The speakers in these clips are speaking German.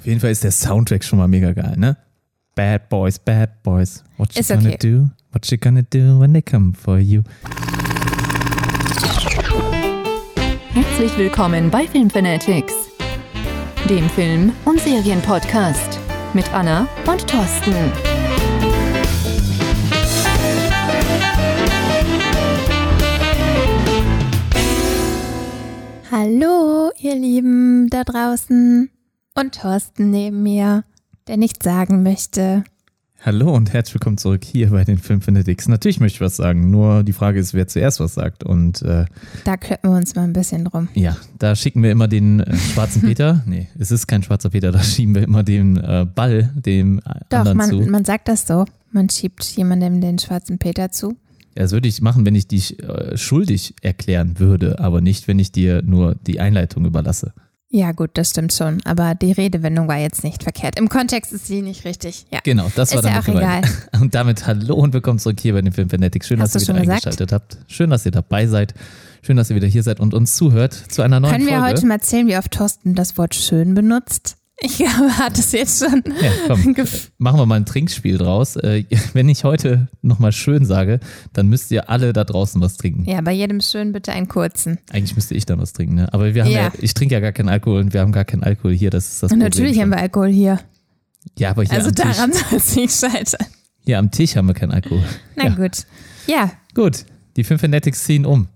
Auf jeden Fall ist der Soundtrack schon mal mega geil, ne? Bad Boys, Bad Boys. What you Ist gonna okay. do? What you gonna do when they come for you? Herzlich willkommen bei Filmfanatics, dem Film- und Serienpodcast mit Anna und Thorsten. Hallo, ihr Lieben da draußen und Thorsten neben mir, der nichts sagen möchte. Hallo und herzlich willkommen zurück hier bei den Filmfanatics. Natürlich möchte ich was sagen, nur die Frage ist, wer zuerst was sagt. Und äh, Da klöppen wir uns mal ein bisschen drum. ja, da schicken wir immer den äh, schwarzen Peter. Nee, es ist kein schwarzer Peter, da schieben wir immer den äh, Ball dem Doch, anderen zu. man, man sagt das so. Man schiebt jemandem den schwarzen Peter zu. Ja, das würde ich machen, wenn ich dich äh, schuldig erklären würde, aber nicht, wenn ich dir nur die Einleitung überlasse. Ja, gut, das stimmt schon. Aber die Redewendung war jetzt nicht verkehrt. Im Kontext ist sie nicht richtig. Ja. Genau, das war Ist ja dann auch mittlerweile. Und damit hallo und willkommen zurück hier bei den Filmfanatics. Schön, Hast dass ihr wieder gesagt? eingeschaltet habt. Schön, dass ihr dabei seid. Schön, dass ihr wieder hier seid und uns zuhört zu einer neuen Können wir Folge. heute mal erzählen, wie oft Thorsten das Wort schön benutzt? Ich glaube, er hat es jetzt schon. ja, komm, machen wir mal ein Trinkspiel draus. Äh, wenn ich heute nochmal schön sage, dann müsst ihr alle da draußen was trinken. Ja, bei jedem schön bitte einen kurzen. Eigentlich müsste ich dann was trinken, ne? Aber wir haben ja. Ja. ich trinke ja gar keinen Alkohol und wir haben gar keinen Alkohol hier. Das ist das Und Problem natürlich schon. haben wir Alkohol hier. Ja, aber hier, also am daran soll es nicht scheitern. hier am Tisch haben wir keinen Alkohol. Na Ja. gut. Ja, Gut, die Filmfanatics ziehen um.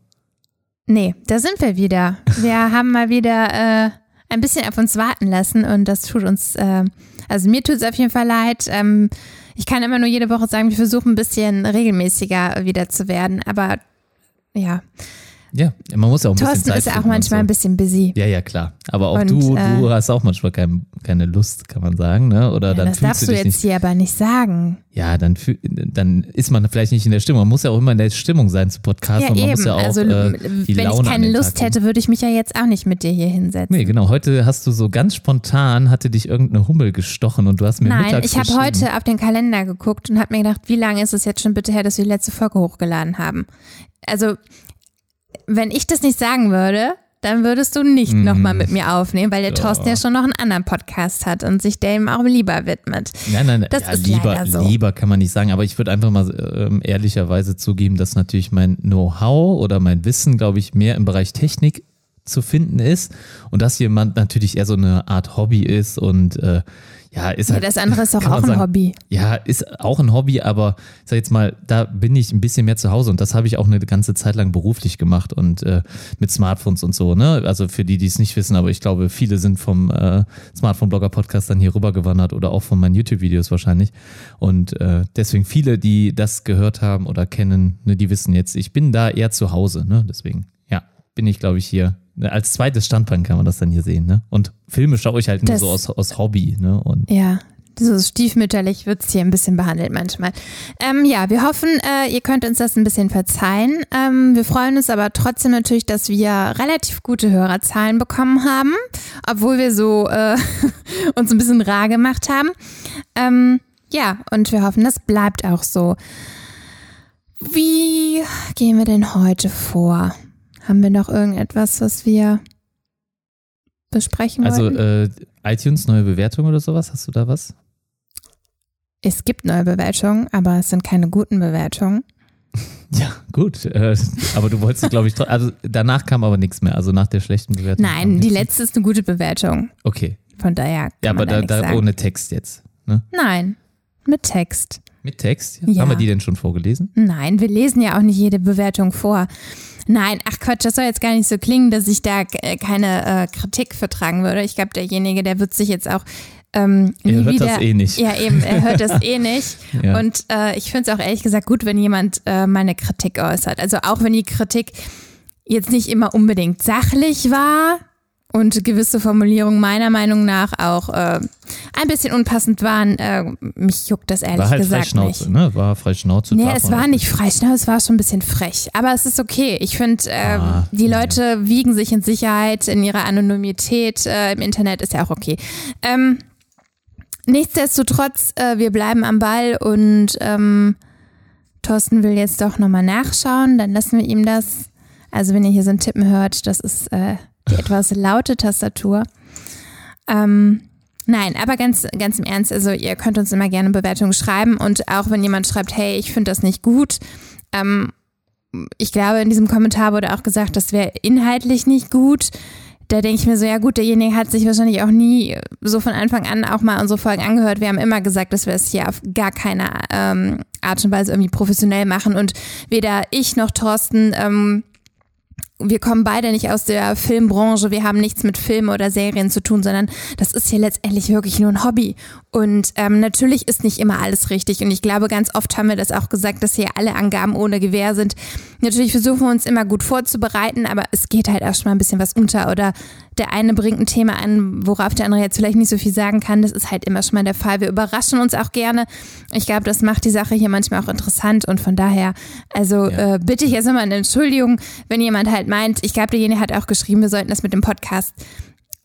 nee, da sind wir wieder. Wir haben mal wieder äh, ein bisschen auf uns warten lassen und das tut uns, äh, also mir tut es auf jeden Fall leid. Ähm, ich kann immer nur jede Woche sagen, wir versuchen ein bisschen regelmäßiger wieder zu werden, aber ja, Ja, man muss ja auch ein bisschen Thorsten Zeit ist ja auch manchmal so. ein bisschen busy. Ja, ja, klar. Aber auch Und, du, äh, du hast auch manchmal kein, keine Lust, kann man sagen, ne? Oder Ja, dann das darfst du jetzt nicht. hier aber nicht sagen. Ja, dann, dann ist man vielleicht nicht in der Stimmung. Man muss ja auch immer in der Stimmung sein zu Podcasten. Ja, und man muss eben. ja auch also, äh, die wenn Laune ich keine Lust hätte, würde ich mich ja jetzt auch nicht mit dir hier hinsetzen. Nee, genau. Heute hast du so ganz spontan, hatte dich irgendeine Hummel gestochen und du hast mir Nein, mittags ich habe heute auf den Kalender geguckt und habe mir gedacht, wie lange ist es jetzt schon bitte her, dass wir die letzte Folge hochgeladen haben. Also, wenn ich das nicht sagen würde, dann würdest du nicht Mhm. nochmal mit mir aufnehmen, weil der Ja. Thorsten ja schon noch einen anderen Podcast hat und sich dem auch lieber widmet. Nein, nein, Das ja, ist lieber, so. lieber kann man nicht sagen, aber ich würde einfach mal ähm, ehrlicherweise zugeben, dass natürlich mein Know-how oder mein Wissen, glaube ich, mehr im Bereich Technik zu finden ist und dass jemand natürlich eher so eine Art Hobby ist und äh, ja, ist Ja, halt. das andere ist auch man ein sagen, Hobby. Ja, ist auch ein Hobby, aber ich sag jetzt mal, da bin ich ein bisschen mehr zu Hause und das habe ich auch eine ganze Zeit lang beruflich gemacht und äh, mit Smartphones und so, ne? Also für die, die es nicht wissen, aber ich glaube, viele sind vom äh, Smartphone-Blogger-Podcast dann hier rübergewandert oder auch von meinen YouTube-Videos wahrscheinlich. Und äh, deswegen viele, die das gehört haben oder kennen, ne, die wissen jetzt, ich bin da eher zu Hause, ne? Deswegen, ja, bin ich, glaube ich, hier. Ne, Als zweites Standbein kann man das dann hier sehen, ne? Und Filme schaue ich halt nur Das- so aus, aus Hobby, ne? Und Ja, so stiefmütterlich wird es hier ein bisschen behandelt manchmal. Ähm, ja, wir hoffen, äh, ihr könnt uns das ein bisschen verzeihen. Ähm, wir freuen uns aber trotzdem natürlich, dass wir relativ gute Hörerzahlen bekommen haben, obwohl wir so äh, uns ein bisschen rar gemacht haben. Ähm, ja, und wir hoffen, das bleibt auch so. Wie gehen wir denn heute vor? Haben wir noch irgendetwas, was wir besprechen Also äh, iTunes neue Bewertung oder sowas, hast du da was? Es gibt neue Bewertungen, aber es sind keine guten Bewertungen. Ja, gut. Äh, aber du wolltest, glaube ich, also danach kam aber nichts mehr. Also nach der schlechten Bewertung. Nein, die nichts mehr. letzte ist eine gute Bewertung. Okay. Von daher kann Ja, man aber da, da, ohne Text jetzt. Ne? Nein, mit Text. Mit Text? Ja. Haben wir die denn schon vorgelesen? Nein, wir lesen ja auch nicht jede Bewertung vor. Nein, ach Quatsch, das soll jetzt gar nicht so klingen, dass ich da äh, keine äh, Kritik vertragen würde. Ich glaube, derjenige, der wird sich jetzt auch ähm, Er hört wieder. das eh nicht. Ja, eben, er hört das eh nicht. Ja. Und äh, ich finde es auch ehrlich gesagt gut, wenn jemand äh, meine Kritik äußert. Also auch wenn die Kritik jetzt nicht immer unbedingt sachlich war und gewisse Formulierungen meiner Meinung nach auch äh, ein bisschen unpassend waren, äh, mich juckt das ehrlich War halt gesagt Freischnauze, nicht. ne? War Freischnauze. Nee, es war nicht Freischnauze, es war schon ein bisschen frech. Aber es ist okay. Ich finde, äh, Ah, die ja. Leute wiegen sich in Sicherheit in ihrer Anonymität äh, im Internet, ist ja auch okay. Ähm, nichtsdestotrotz, äh, wir bleiben am Ball und ähm, Thorsten will jetzt doch nochmal nachschauen, dann lassen wir ihm das. Also wenn ihr hier so ein Tippen hört, das ist äh, die etwas laute Tastatur. Ähm, Nein, aber ganz, ganz im Ernst, also ihr könnt uns immer gerne Bewertungen schreiben und auch wenn jemand schreibt, hey, ich finde das nicht gut, ähm, ich glaube, in diesem Kommentar wurde auch gesagt, das wäre inhaltlich nicht gut. Da denke ich mir so, ja gut, derjenige hat sich wahrscheinlich auch nie so von Anfang an auch mal unsere Folgen angehört. Wir haben immer gesagt, dass wir es hier auf gar keine ähm, Art und Weise irgendwie professionell machen und weder ich noch Thorsten ähm, wir kommen beide nicht aus der Filmbranche, wir haben nichts mit Filmen oder Serien zu tun, sondern das ist hier letztendlich wirklich nur ein Hobby. Und ähm, natürlich ist nicht immer alles richtig. Und ich glaube, ganz oft haben wir das auch gesagt, dass hier alle Angaben ohne Gewähr sind. Natürlich versuchen wir uns immer gut vorzubereiten, aber es geht halt auch schon mal ein bisschen was unter. Oder der eine bringt ein Thema an, worauf der andere jetzt vielleicht nicht so viel sagen kann. Das ist halt immer schon mal der Fall. Wir überraschen uns auch gerne. Ich glaube, das macht die Sache hier manchmal auch interessant. Und von daher, also ja. äh, bitte ich jetzt nochmal eine Entschuldigung, wenn jemand halt meint, ich glaube, derjenige hat auch geschrieben, wir sollten das mit dem Podcast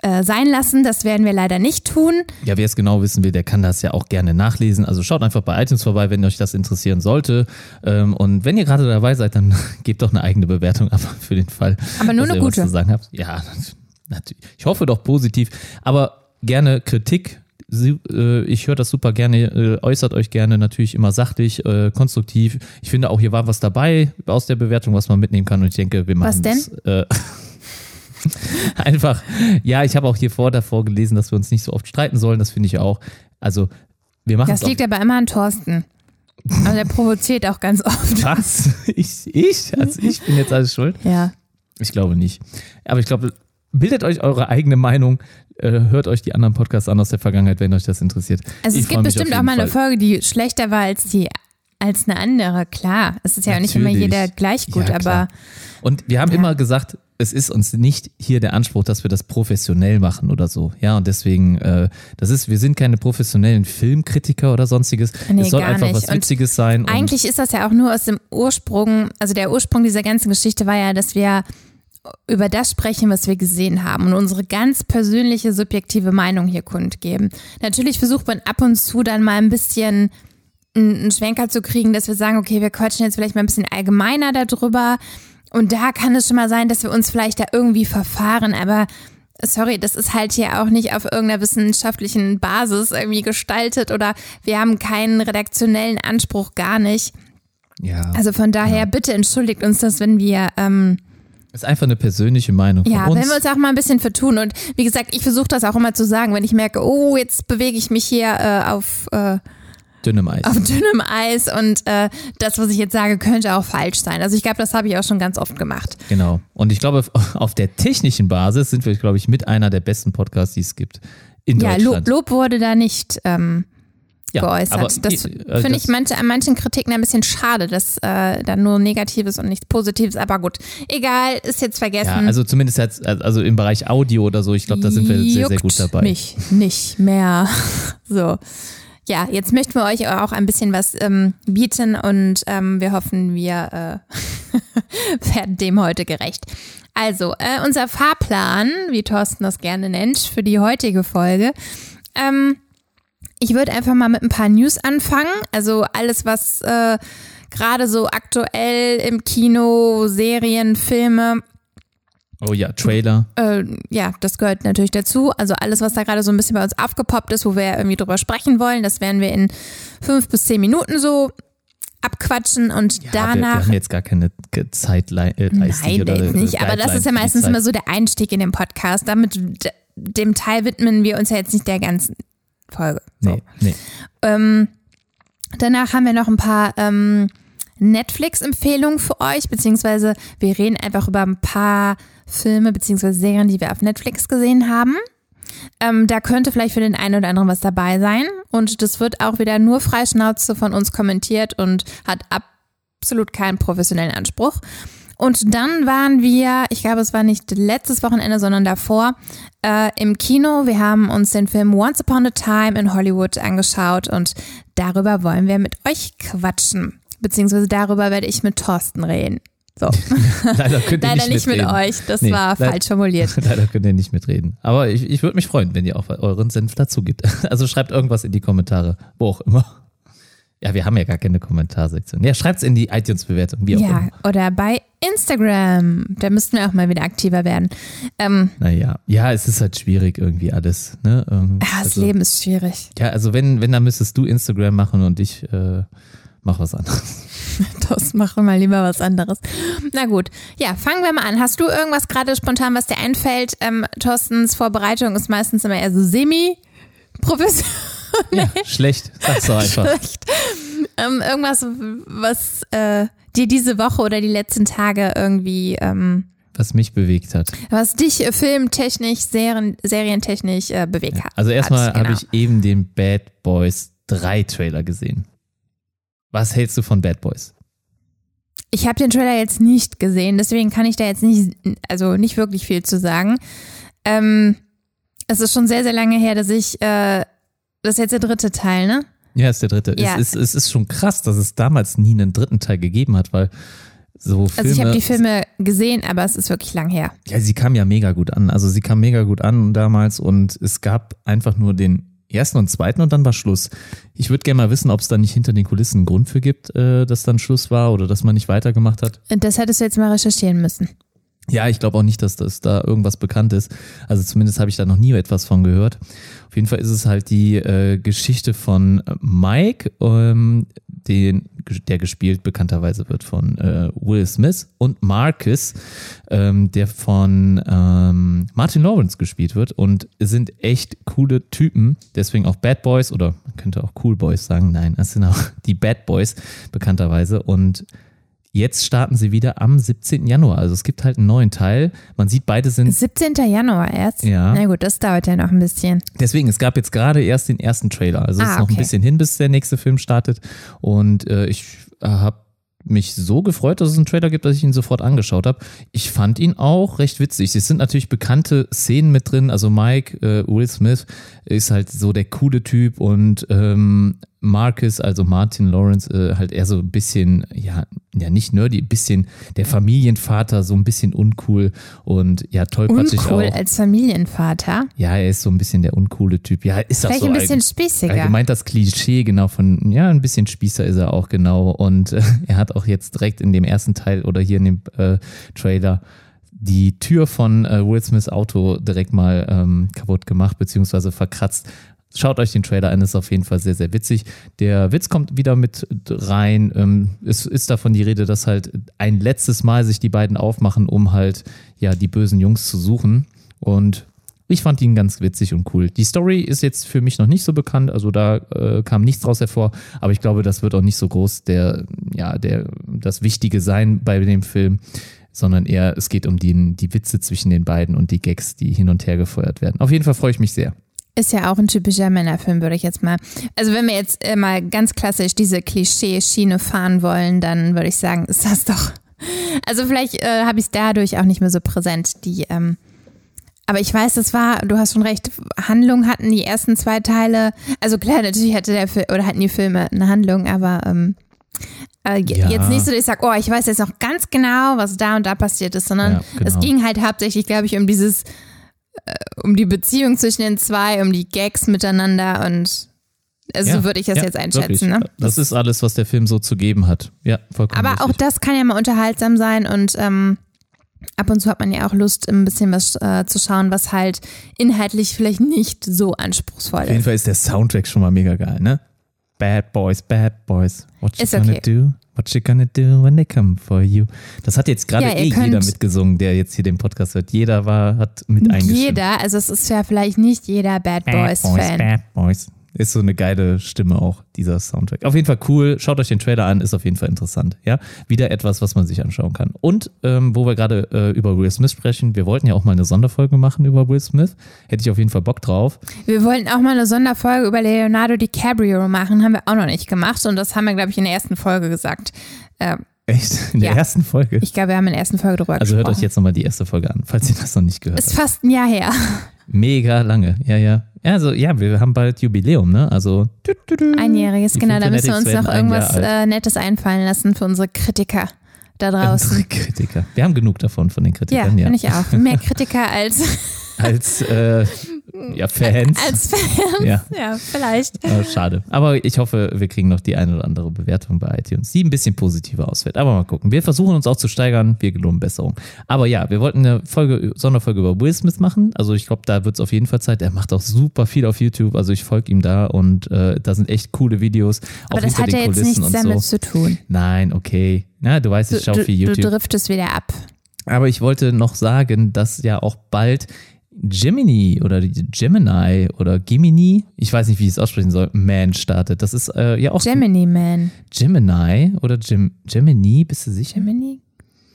äh, sein lassen. Das werden wir leider nicht tun. Ja, wer es genau wissen will, der kann das ja auch gerne nachlesen. Also schaut einfach bei iTunes vorbei, wenn euch das interessieren sollte. Ähm, und wenn ihr gerade dabei seid, dann gebt doch eine eigene Bewertung ab für den Fall. Aber nur eine gute. sagen habt. Ja, natürlich. Ich hoffe doch positiv. Aber gerne Kritik. Äh, ich höre das super gerne, äh, äußert euch gerne natürlich immer sachlich, konstruktiv. Ich finde auch, hier war was dabei aus der Bewertung, was man mitnehmen kann. Und ich denke, wir machen was denn? das. Einfach, ja, ich habe auch hier vor davor gelesen, dass wir uns nicht so oft streiten sollen. Das finde ich auch. Also, wir machen Das liegt aber immer an Thorsten. Aber der provoziert auch ganz oft. Was? Ich? Ich? Also ich bin jetzt alles schuld? Ja. Ich glaube nicht. Aber ich glaube, bildet euch eure eigene Meinung. Äh, hört euch die anderen Podcasts an aus der Vergangenheit, wenn euch das interessiert. Also ich es gibt bestimmt auch mal Fall. eine Folge, die schlechter war als die als eine andere, klar. Es ist ja Natürlich. auch nicht immer jeder gleich gut, ja, aber. Und wir haben ja. immer gesagt, es ist uns nicht hier der Anspruch, dass wir das professionell machen oder so. Ja, und deswegen, äh, das ist, wir sind keine professionellen Filmkritiker oder sonstiges. Nee, es soll einfach nicht. was Witziges und sein. Eigentlich ist das ja auch nur aus dem Ursprung, also der Ursprung dieser ganzen Geschichte war ja, dass wir über das sprechen, was wir gesehen haben und unsere ganz persönliche, subjektive Meinung hier kundgeben. Natürlich versucht man ab und zu dann mal ein bisschen einen Schwenker zu kriegen, dass wir sagen, okay, wir quatschen jetzt vielleicht mal ein bisschen allgemeiner darüber. Und da kann es schon mal sein, dass wir uns vielleicht da irgendwie verfahren, aber sorry, das ist halt hier auch nicht auf irgendeiner wissenschaftlichen Basis irgendwie gestaltet oder wir haben keinen redaktionellen Anspruch, gar nicht. Ja. Also von daher, ja. bitte entschuldigt uns das, wenn wir. Ähm, ist einfach eine persönliche Meinung. Ja, uns. wenn wir uns auch mal ein bisschen vertun. Und wie gesagt, ich versuche das auch immer zu sagen, wenn ich merke, oh, jetzt bewege ich mich hier äh, auf. Äh, dünnem Eis. Auf dünnem Eis und äh, das, was ich jetzt sage, könnte auch falsch sein. Also ich glaube, das habe ich auch schon ganz oft gemacht. Genau. Und ich glaube, auf der technischen Basis sind wir, glaube ich, mit einer der besten Podcasts, die es gibt. In ja, Lob, Lob wurde da nicht ähm, ja, geäußert. Das äh, finde ich manche, an manchen Kritiken ein bisschen schade, dass äh, da nur Negatives und nichts Positives, aber gut, egal, ist jetzt vergessen. Ja, also zumindest jetzt, also im Bereich Audio oder so, ich glaube, da sind wir sehr, sehr gut dabei. Mich nicht mehr. so ja, jetzt möchten wir euch auch ein bisschen was ähm, bieten und ähm, wir hoffen, wir äh, werden dem heute gerecht. Also, äh, unser Fahrplan, wie Thorsten das gerne nennt, für die heutige Folge. Ähm, ich würde einfach mal mit ein paar News anfangen. Also alles, was äh, gerade so aktuell im Kino, Serien, Filme Oh ja, Trailer. Äh, ja, das gehört natürlich dazu. Also alles, was da gerade so ein bisschen bei uns aufgepoppt ist, wo wir irgendwie drüber sprechen wollen, das werden wir in fünf bis zehn Minuten so abquatschen und ja, danach. Wir, wir, haben jetzt gar keine Zeit äh, Nein, oder, nicht. Aber das ist ja meistens immer so der Einstieg in den Podcast. Damit dem Teil widmen wir uns ja jetzt nicht der ganzen Folge. So. Nee, nee. Ähm, danach haben wir noch ein paar ähm, Netflix-Empfehlungen für euch, beziehungsweise wir reden einfach über ein paar Filme bzw. Serien, die wir auf Netflix gesehen haben. Ähm, da könnte vielleicht für den einen oder anderen was dabei sein. Und das wird auch wieder nur freischnauze von uns kommentiert und hat absolut keinen professionellen Anspruch. Und dann waren wir, ich glaube, es war nicht letztes Wochenende, sondern davor, äh, im Kino. Wir haben uns den Film Once Upon a Time in Hollywood angeschaut und darüber wollen wir mit euch quatschen. Beziehungsweise darüber werde ich mit Thorsten reden. So. Leider könnt ihr Leider nicht, nicht mit euch, das nee, war falsch formuliert. Leider könnt ihr nicht mitreden. Aber ich, ich würde mich freuen, wenn ihr auch euren Senf dazu gibt. Also schreibt irgendwas in die Kommentare, wo auch immer. Ja, wir haben ja gar keine Kommentarsektion. Ja, schreibt es in die iTunes-Bewertung, wie auch ja, immer. Oder bei Instagram. Da müssten wir auch mal wieder aktiver werden. Ähm, Naja, ja, es ist halt schwierig irgendwie alles. Ne? Ähm, ja, das also, Leben ist schwierig. Ja, also wenn, wenn, dann müsstest du Instagram machen und ich äh, mach was anderes. Das mache mal lieber was anderes. Na gut, ja, fangen wir mal an. Hast du irgendwas gerade spontan, was dir einfällt? Ähm, Thorstens Vorbereitung ist meistens immer eher so semi-professionell. Ja, schlecht. Sag's doch einfach. Schlecht. Ähm, irgendwas, was äh, dir diese Woche oder die letzten Tage irgendwie, ähm, Was mich bewegt hat. was dich äh, filmtechnisch, Serien, serientechnisch äh, bewegt hat. Also erstmal hat, habe genau. ich eben den Bad Boys 3 Trailer gesehen. Was hältst du von Bad Boys? Ich habe den Trailer jetzt nicht gesehen, deswegen kann ich da jetzt nicht, also nicht wirklich viel zu sagen. Ähm, es ist schon sehr, sehr lange her, dass ich, äh, das ist jetzt der dritte Teil, ne? Ja, ist der dritte. Ja. Es, ist, es ist schon krass, dass es damals nie einen dritten Teil gegeben hat, weil so Filme. Also ich habe die Filme gesehen, aber es ist wirklich lang her. Ja, sie kam ja mega gut an. Also sie kam mega gut an damals und es gab einfach nur den ersten und zweiten und dann war Schluss. Ich würde gerne mal wissen, ob es da nicht hinter den Kulissen einen Grund für gibt, äh, dass dann Schluss war oder dass man nicht weitergemacht hat. Und Das hättest du jetzt mal recherchieren müssen. Ja, ich glaube auch nicht, dass das da irgendwas bekannt ist. Also zumindest habe ich da noch nie etwas von gehört. Auf jeden Fall ist es halt die äh, Geschichte von Mike, ähm, den, der gespielt bekannterweise wird von äh, Will Smith und Marcus, ähm, der von ähm, Martin Lawrence gespielt wird und sind echt coole Typen, deswegen auch Bad Boys oder man könnte auch Cool Boys sagen. Nein, das sind auch die Bad Boys bekannterweise und Jetzt starten sie wieder am 17. Januar. Also es gibt halt einen neuen Teil. Man sieht, beide sind. 17. Januar erst? Ja. Na gut, das dauert ja noch ein bisschen. Deswegen, es gab jetzt gerade erst den ersten Trailer. Also es Ah, ist noch ein okay. bisschen hin, bis der nächste Film startet. Und äh, ich äh, habe mich so gefreut, dass es einen Trailer gibt, dass ich ihn sofort angeschaut habe. Ich fand ihn auch recht witzig. Es sind natürlich bekannte Szenen mit drin. Also Mike, äh, Will Smith ist halt so der coole Typ und ähm, Marcus, also Martin Lawrence, äh, halt eher so ein bisschen, ja, ja nicht nerdy, ein bisschen der Familienvater, so ein bisschen uncool und ja, tollpatschig Uncool auch. als Familienvater. Ja, er ist so ein bisschen der uncoole Typ. Ja, ist das Vielleicht so ein bisschen spießiger. Allgemein das Klischee, genau, von, ja, ein bisschen Spießer ist er auch, genau. Und äh, er hat auch jetzt direkt in dem ersten Teil oder hier in dem äh, Trailer die Tür von äh, Will Smiths Auto direkt mal ähm, kaputt gemacht, beziehungsweise verkratzt. Schaut euch den Trailer an, ist auf jeden Fall sehr, sehr witzig. Der Witz kommt wieder mit rein. Ähm, es ist davon die Rede, dass halt ein letztes Mal sich die beiden aufmachen, um halt ja die bösen Jungs zu suchen. Und ich fand ihn ganz witzig und cool. Die Story ist jetzt für mich noch nicht so bekannt, also da äh, kam nichts draus hervor, aber ich glaube, das wird auch nicht so groß der, ja, der, das Wichtige sein bei dem Film, sondern eher, es geht um die, die Witze zwischen den beiden und die Gags, die hin und her gefeuert werden. Auf jeden Fall freue ich mich sehr. Ist ja auch ein typischer Männerfilm, würde ich jetzt mal. Also wenn wir jetzt äh, mal ganz klassisch diese Klischee-Schiene fahren wollen, dann würde ich sagen, ist das doch. Also vielleicht äh, habe ich es dadurch auch nicht mehr so präsent. Die, ähm, aber ich weiß, das war, du hast schon recht, Handlung hatten die ersten zwei Teile. Also klar, natürlich hatte der Film oder hatten die Filme eine Handlung, aber ähm, äh, Ja. jetzt nicht so, dass ich sage, oh, ich weiß jetzt noch ganz genau, was da und da passiert ist, sondern Ja, genau. es ging halt hauptsächlich, glaube ich, um dieses um die Beziehung zwischen den zwei, um die Gags miteinander und also Ja, so würde ich das ja, jetzt einschätzen. Ne? Das ist alles, was der Film so zu geben hat. Ja, vollkommen Aber auch richtig. das kann ja mal unterhaltsam sein und ähm, ab und zu hat man ja auch Lust, ein bisschen was äh, zu schauen, was halt inhaltlich vielleicht nicht so anspruchsvoll Auf jeden ist. Fall ist der Soundtrack schon mal mega geil, ne? Bad Boys, Bad Boys. What you Ist gonna okay. do? What you gonna do when they come for you? Das hat jetzt gerade Ja, eh jeder mitgesungen, der jetzt hier den Podcast hört. Jeder war, hat mit eingestimmt. Jeder, also es ist ja vielleicht nicht jeder Bad Boys Fan. Bad Boys. Ist so eine geile Stimme auch, dieser Soundtrack. Auf jeden Fall cool. Schaut euch den Trailer an, ist auf jeden Fall interessant. Ja, wieder etwas, was man sich anschauen kann. Und ähm, wo wir gerade äh, über Will Smith sprechen, wir wollten ja auch mal eine Sonderfolge machen über Will Smith. Hätte ich auf jeden Fall Bock drauf. Wir wollten auch mal eine Sonderfolge über Leonardo DiCaprio machen, haben wir auch noch nicht gemacht und das haben wir, glaube ich, in der ersten Folge gesagt. Äh, Echt? In der Ja. ersten Folge. ich glaube, wir haben in der ersten Folge drüber Also hört gesprochen. euch jetzt nochmal die erste Folge an, falls ihr das noch nicht gehört Ist habt. fast ein Jahr her. Mega lange. Ja, ja. Ja, Also ja, wir haben bald Jubiläum, ne? Also tü, tü, tü. Einjähriges, Die genau. Da müssen wir uns noch ein irgendwas äh, Nettes einfallen lassen für unsere Kritiker da draußen. Unsere Kritiker. Wir haben genug davon von den Ja, Kritikern, ja. finde ich auch. Mehr Kritiker als. Als äh, ja, Fans. Als Fans, Ja. ja, vielleicht. Äh, schade. Aber ich hoffe, wir kriegen noch die eine oder andere Bewertung bei iTunes, die ein bisschen positiver ausfällt. Aber mal gucken. Wir versuchen uns auch zu steigern. Wir geloben Besserung. Aber ja, wir wollten eine Folge, Sonderfolge über Will Smith machen. Also ich glaube, da wird es auf jeden Fall Zeit. Er macht auch super viel auf YouTube. Also ich folge ihm da und äh, da sind echt coole Videos. Aber das hat ja jetzt nichts damit so. zu tun. Nein, okay. Na, du weißt, Du, ich schaue du, viel du YouTube. driftest wieder ab. Aber ich wollte noch sagen, dass ja auch bald Gemini oder Gemini oder Gemini, ich weiß nicht, wie ich es aussprechen soll, Man startet. Das ist äh, ja auch Gemini Man. Gemini oder Gem Gemini, bist du sicher? Gemini?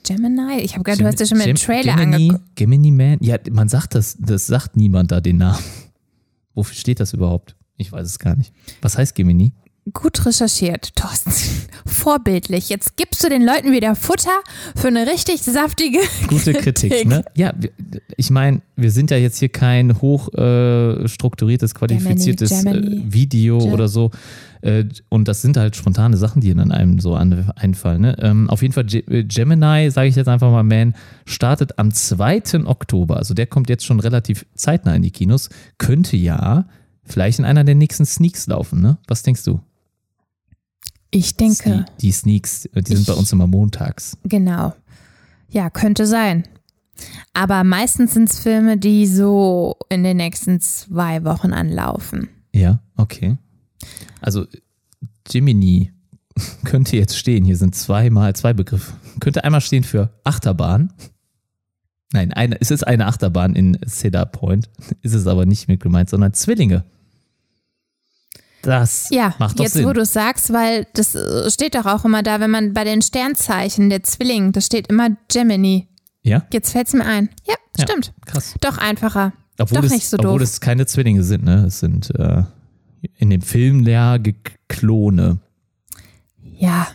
Gemini? Ich habe gehört, du Gem- hast ja schon mal Gem- Trailer Gemini, angeguckt. Gemini Man, ja, man sagt das, das sagt niemand da den Namen. Wofür steht das überhaupt? Ich weiß es gar nicht. Was heißt Gemini? Gut recherchiert, Thorsten. Vorbildlich. Jetzt gibst du den Leuten wieder Futter für eine richtig saftige Gute Kritik, ne? Ja, wir- ich meine, wir sind ja jetzt hier kein hoch äh, strukturiertes, qualifiziertes Germany. äh, Video Ge- oder so. Äh, und das sind halt spontane Sachen, die dann einem so an, einfallen. Ne? Ähm, auf jeden Fall, Ge äh, Gemini, sage ich jetzt einfach mal, Man, startet am 2. Oktober. Also der kommt jetzt schon relativ zeitnah in die Kinos. Könnte ja vielleicht in einer der nächsten Sneaks laufen, ne? Was denkst du? Ich denke, Die, Sneaks, äh, die sind Ich- bei uns immer montags. genau. Ja, könnte sein. Aber meistens sind es Filme, die so in den nächsten zwei Wochen anlaufen. Ja, okay. Also Jiminy könnte jetzt stehen. Hier sind zweimal zwei Begriffe. Könnte einmal stehen für Achterbahn. Nein, eine, es ist eine Achterbahn in Cedar Point. Ist es aber nicht mit gemeint, sondern Zwillinge. Das Ja, macht doch jetzt Sinn. wo du es sagst, weil das äh, steht doch auch immer da, wenn man bei den Sternzeichen der Zwilling, da steht immer Gemini. ja, Jetzt fällt es mir ein. Ja, Ja. stimmt. krass. Doch einfacher. Obwohl, Doch es, nicht so obwohl doof. es keine Zwillinge sind, ne? Es sind äh, in dem Film Ge- Klone. Ja,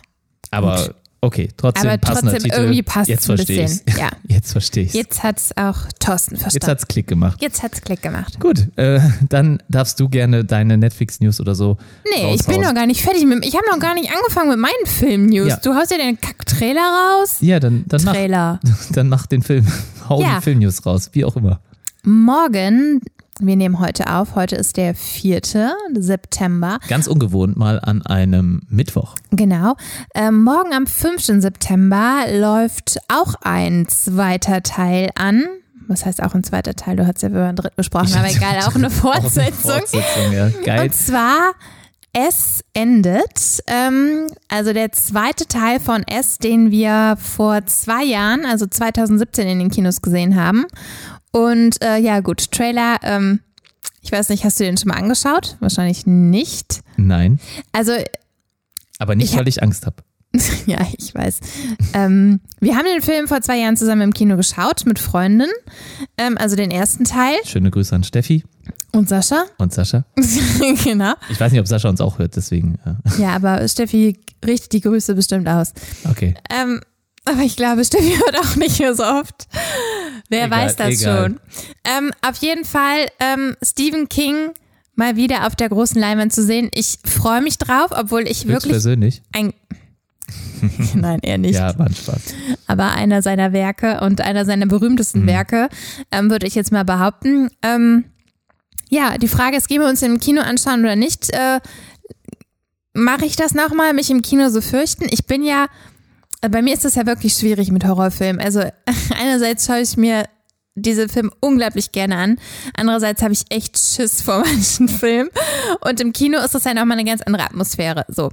Aber okay, trotzdem aber passender trotzdem Titel. irgendwie passt Jetzt es ein verstehe bisschen. ich's. Ja, Jetzt verstehe ich jetzt hat es auch Thorsten Jetzt verstanden. hat's Klick gemacht. Jetzt hat's Klick gemacht. Gut, äh, dann darfst du gerne deine Netflix-News oder so. Nee, ich bin raushauen. noch gar nicht fertig mit. Ich habe noch gar nicht angefangen mit meinen Film-News. Ja. Du haust ja den Kack-Trailer raus. Ja, dann, dann, mach, Trailer. dann mach den Film. Hau Ja. die Film-News raus, wie auch immer. Morgen, wir nehmen heute auf, heute ist der 4. September. Ganz ungewohnt mal an einem Mittwoch. Genau. Ähm, morgen am 5. September läuft auch ein zweiter Teil an. Was heißt auch ein zweiter Teil? Du hast ja über einen dritten besprochen, aber egal, auch eine Fortsetzung. Fortsetzung, ja. Geil. Und zwar Es endet. Ähm, also der zweite Teil von S, den wir vor zwei Jahren, also 2017 in den Kinos gesehen haben. Und äh, ja gut, Trailer, ähm, ich weiß nicht, hast du den schon mal angeschaut? Wahrscheinlich nicht. Nein, Also aber nicht, Ich weil ich Angst habe. Ja, ich weiß. ähm, wir haben den Film vor zwei Jahren zusammen im Kino geschaut mit Freunden. Ähm, also den ersten Teil Schöne Grüße an Steffi und Sascha. und Sascha. genau. Ich weiß nicht, ob Sascha uns auch hört, deswegen. äh, Ja, aber Steffi richtet die Grüße bestimmt aus. Okay. Ähm, aber ich glaube, Steffi hört auch nicht mehr so oft. Wer Egal, weiß das egal. schon. Ähm, auf jeden Fall ähm, Stephen King mal wieder auf der großen Leinwand zu sehen. Ich freue mich drauf, obwohl ich wirklich persönlich? ein Nein, eher nicht. Ja, war ein Spaß. aber einer seiner Werke und einer seiner berühmtesten Mhm. Werke, ähm, würde ich jetzt mal behaupten. Ähm, ja, die Frage ist, gehen wir uns im Kino anschauen oder nicht? Äh, Mache ich das nochmal, mich im Kino so fürchten? Ich bin ja, bei mir ist das ja wirklich schwierig mit Horrorfilmen. Also einerseits schaue ich mir diese Filme unglaublich gerne an. Andererseits habe ich echt Schiss vor manchen Filmen. Und im Kino ist das ja nochmal eine ganz andere Atmosphäre. So.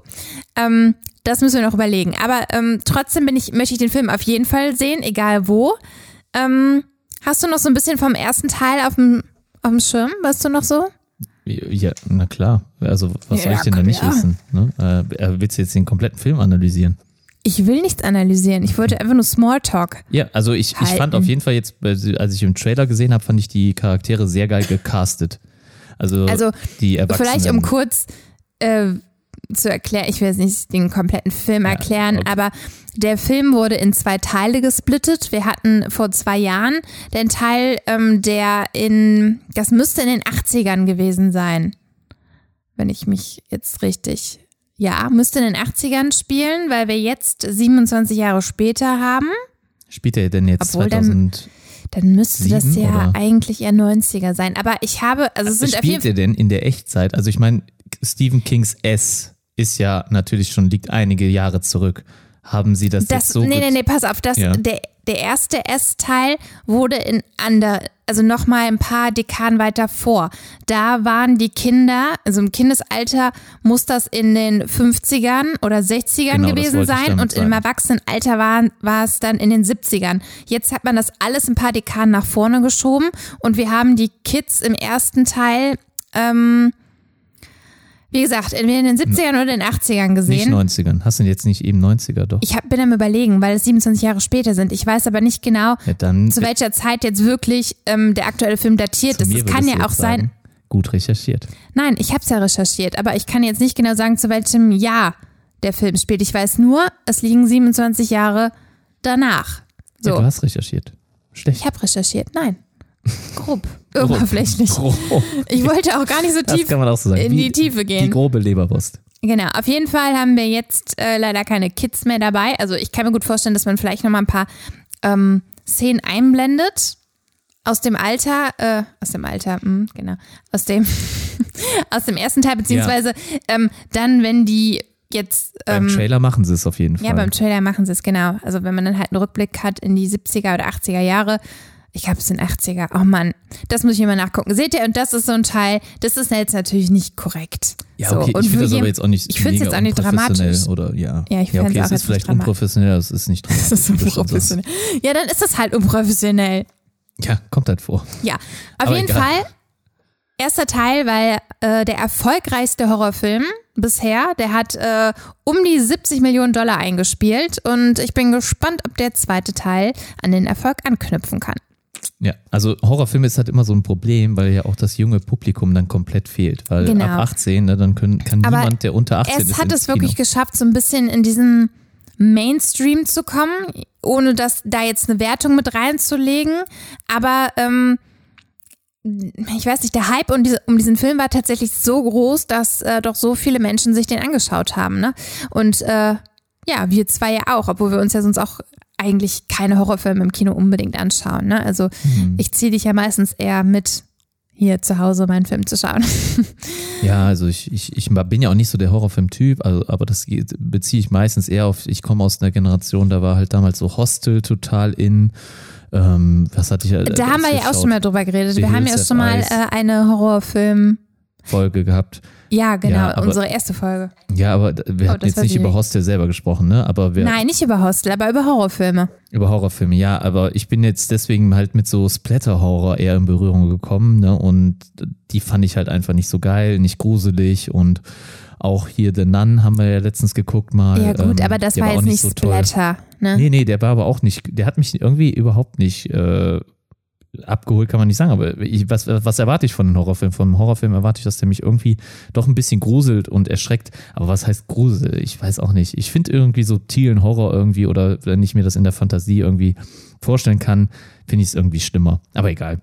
Ähm, das müssen wir noch überlegen. Aber ähm, trotzdem bin ich, möchte ich den Film auf jeden Fall sehen, egal wo. Ähm, hast du noch so ein bisschen vom ersten Teil auf dem, auf dem Schirm? Weißt du noch so? Ja, na klar. Also, was soll Ja, ich denn da nicht klar. wissen? Ne? Äh, willst du jetzt den kompletten Film analysieren? Ich will nichts analysieren. Ich wollte einfach nur Smalltalk. Ja, also ich, ich fand auf jeden Fall jetzt, als ich im Trailer gesehen habe, fand ich die Charaktere sehr geil gecastet. Also, Also, die Erwachsenen. Vielleicht um kurz äh, zu erklären, ich will jetzt nicht den kompletten Film Ja, erklären, okay. aber der Film wurde in zwei Teile gesplittet. Wir hatten vor zwei Jahren den Teil, ähm, der in, das müsste in den 80ern gewesen sein, wenn ich mich jetzt richtig, ja, müsste in den 80ern spielen, weil wir jetzt 27 Jahre später haben. Spielt er denn jetzt Obwohl, dann- 2000? Dann müsste das Sieben, ja oder? eigentlich eher 90er sein. Aber ich habe, also es sind auf jeden Spielt er denn in der Echtzeit? Also ich meine, Stephen Kings S ist ja natürlich schon, liegt einige Jahre zurück. Haben Sie das, Das, jetzt so nee, nee, nee, pass auf, das, Ja. der, der erste S-Teil wurde in ander, also nochmal ein paar Dekaden weiter vor. Da waren die Kinder, also im Kindesalter muss das in den 50ern oder 60ern Genau, gewesen sein und im. Erwachsenenalter war, war es dann in den 70ern. Jetzt hat man das alles ein paar Dekaden nach vorne geschoben und wir haben die Kids im ersten Teil, ähm, wie gesagt, entweder in den 70ern oder in den 80ern Nicht gesehen. 90ern. Hast du denn jetzt nicht eben 90er doch? Ich hab, bin am überlegen, weil es 27 Jahre später sind. Ich weiß aber nicht genau, ja, dann zu welcher Zeit jetzt wirklich ähm, der aktuelle Film datiert ist. Es kann ja auch sein. sagen, Gut recherchiert. Nein, ich habe es ja recherchiert, aber ich kann jetzt nicht genau sagen, zu welchem Jahr der Film spielt. Ich weiß nur, es liegen 27 Jahre danach. So, Ja, du hast recherchiert. Schlecht. ich habe recherchiert. Nein, grob, oberflächlich. Grob. Ich wollte auch gar nicht so tief so in die Tiefe Die gehen. grobe Leberwurst. Genau, auf jeden Fall haben wir jetzt äh, leider keine Kids mehr dabei. Also ich kann mir gut vorstellen, dass man vielleicht noch mal ein paar ähm, Szenen einblendet aus dem Alter, äh, aus dem Alter, mh, genau, aus dem aus dem ersten Teil beziehungsweise ähm, dann, wenn die jetzt Beim ähm, Trailer machen sie es auf jeden Fall. ja beim Trailer machen sie es genau. Also wenn man dann halt einen Rückblick hat in die 70er oder 80er Jahre. Ich glaube, es sind 80er. Oh Mann, das muss ich immer nachgucken. Seht ihr, und das ist so ein Teil, das ist jetzt natürlich nicht korrekt. Ja, so, okay, und ich finde das aber jetzt auch nicht ich find's mega jetzt auch nicht dramatisch. Oder, ja. Ja, ich ja okay, es jetzt ist vielleicht nicht dramatisch. unprofessionell, das ist nicht Das ist so dramatisch. unprofessionell. Ja, dann ist das halt unprofessionell. Ja, kommt halt vor. Ja, auf Aber jeden egal. Fall. Erster Teil, weil äh, der erfolgreichste Horrorfilm bisher, der hat äh, um die 70 Millionen Dollar eingespielt und ich bin gespannt, ob der zweite Teil an den Erfolg anknüpfen kann. Ja, also Horrorfilme ist halt immer so ein Problem, weil ja auch das junge Publikum dann komplett fehlt. Weil Genau. ab 18, ne, dann können, kann Aber niemand, der unter 18 ist, Es hat es wirklich Kino. geschafft, so ein bisschen in diesen Mainstream zu kommen, ohne dass da jetzt eine Wertung mit reinzulegen. Aber ähm, ich weiß nicht, der Hype um, diese, um diesen Film war tatsächlich so groß, dass äh, doch so viele Menschen sich den angeschaut haben. Ne? Und äh, ja, wir zwei ja auch, obwohl wir uns ja sonst auch eigentlich keine Horrorfilme im Kino unbedingt anschauen. Ne? Also Mhm. ich ziehe dich ja meistens eher mit hier zu Hause meinen Film zu schauen. Ja, also ich, ich, ich bin ja auch nicht so der Horrorfilm-Typ, also, aber das beziehe ich meistens eher auf, ich komme aus einer Generation, da war halt damals so Hostel total in. Ähm, was hatte ich äh, Da haben wir ja auch schon mal drüber geredet. The Wir haben ja Hills schon mal äh, eine Horrorfilm. Folge gehabt. Ja, genau, Ja, aber- unsere erste Folge. Ja, aber wir Oh, hatten jetzt nicht über Hostel selber gesprochen, ne? Aber wir Nein, nicht über Hostel, aber über Horrorfilme. über Horrorfilme, ja, aber ich bin jetzt deswegen halt mit so Splatter-Horror eher in Berührung gekommen, ne? Und die fand ich halt einfach nicht so geil, nicht gruselig und auch hier The Nun haben wir ja letztens geguckt mal. Ja, gut, ähm, aber das war jetzt nicht so toll. Splatter. Ne? Nee, nee, der war aber auch nicht, der hat mich irgendwie überhaupt nicht äh, abgeholt, kann man nicht sagen, aber ich, was, was erwarte ich von einem Horrorfilm? Von einem Horrorfilm erwarte ich, dass der mich irgendwie doch ein bisschen gruselt und erschreckt. Aber was heißt Grusel? Ich weiß auch nicht. Ich finde irgendwie subtilen Horror irgendwie oder wenn ich mir das in der Fantasie irgendwie vorstellen kann, finde ich es irgendwie schlimmer. Aber egal.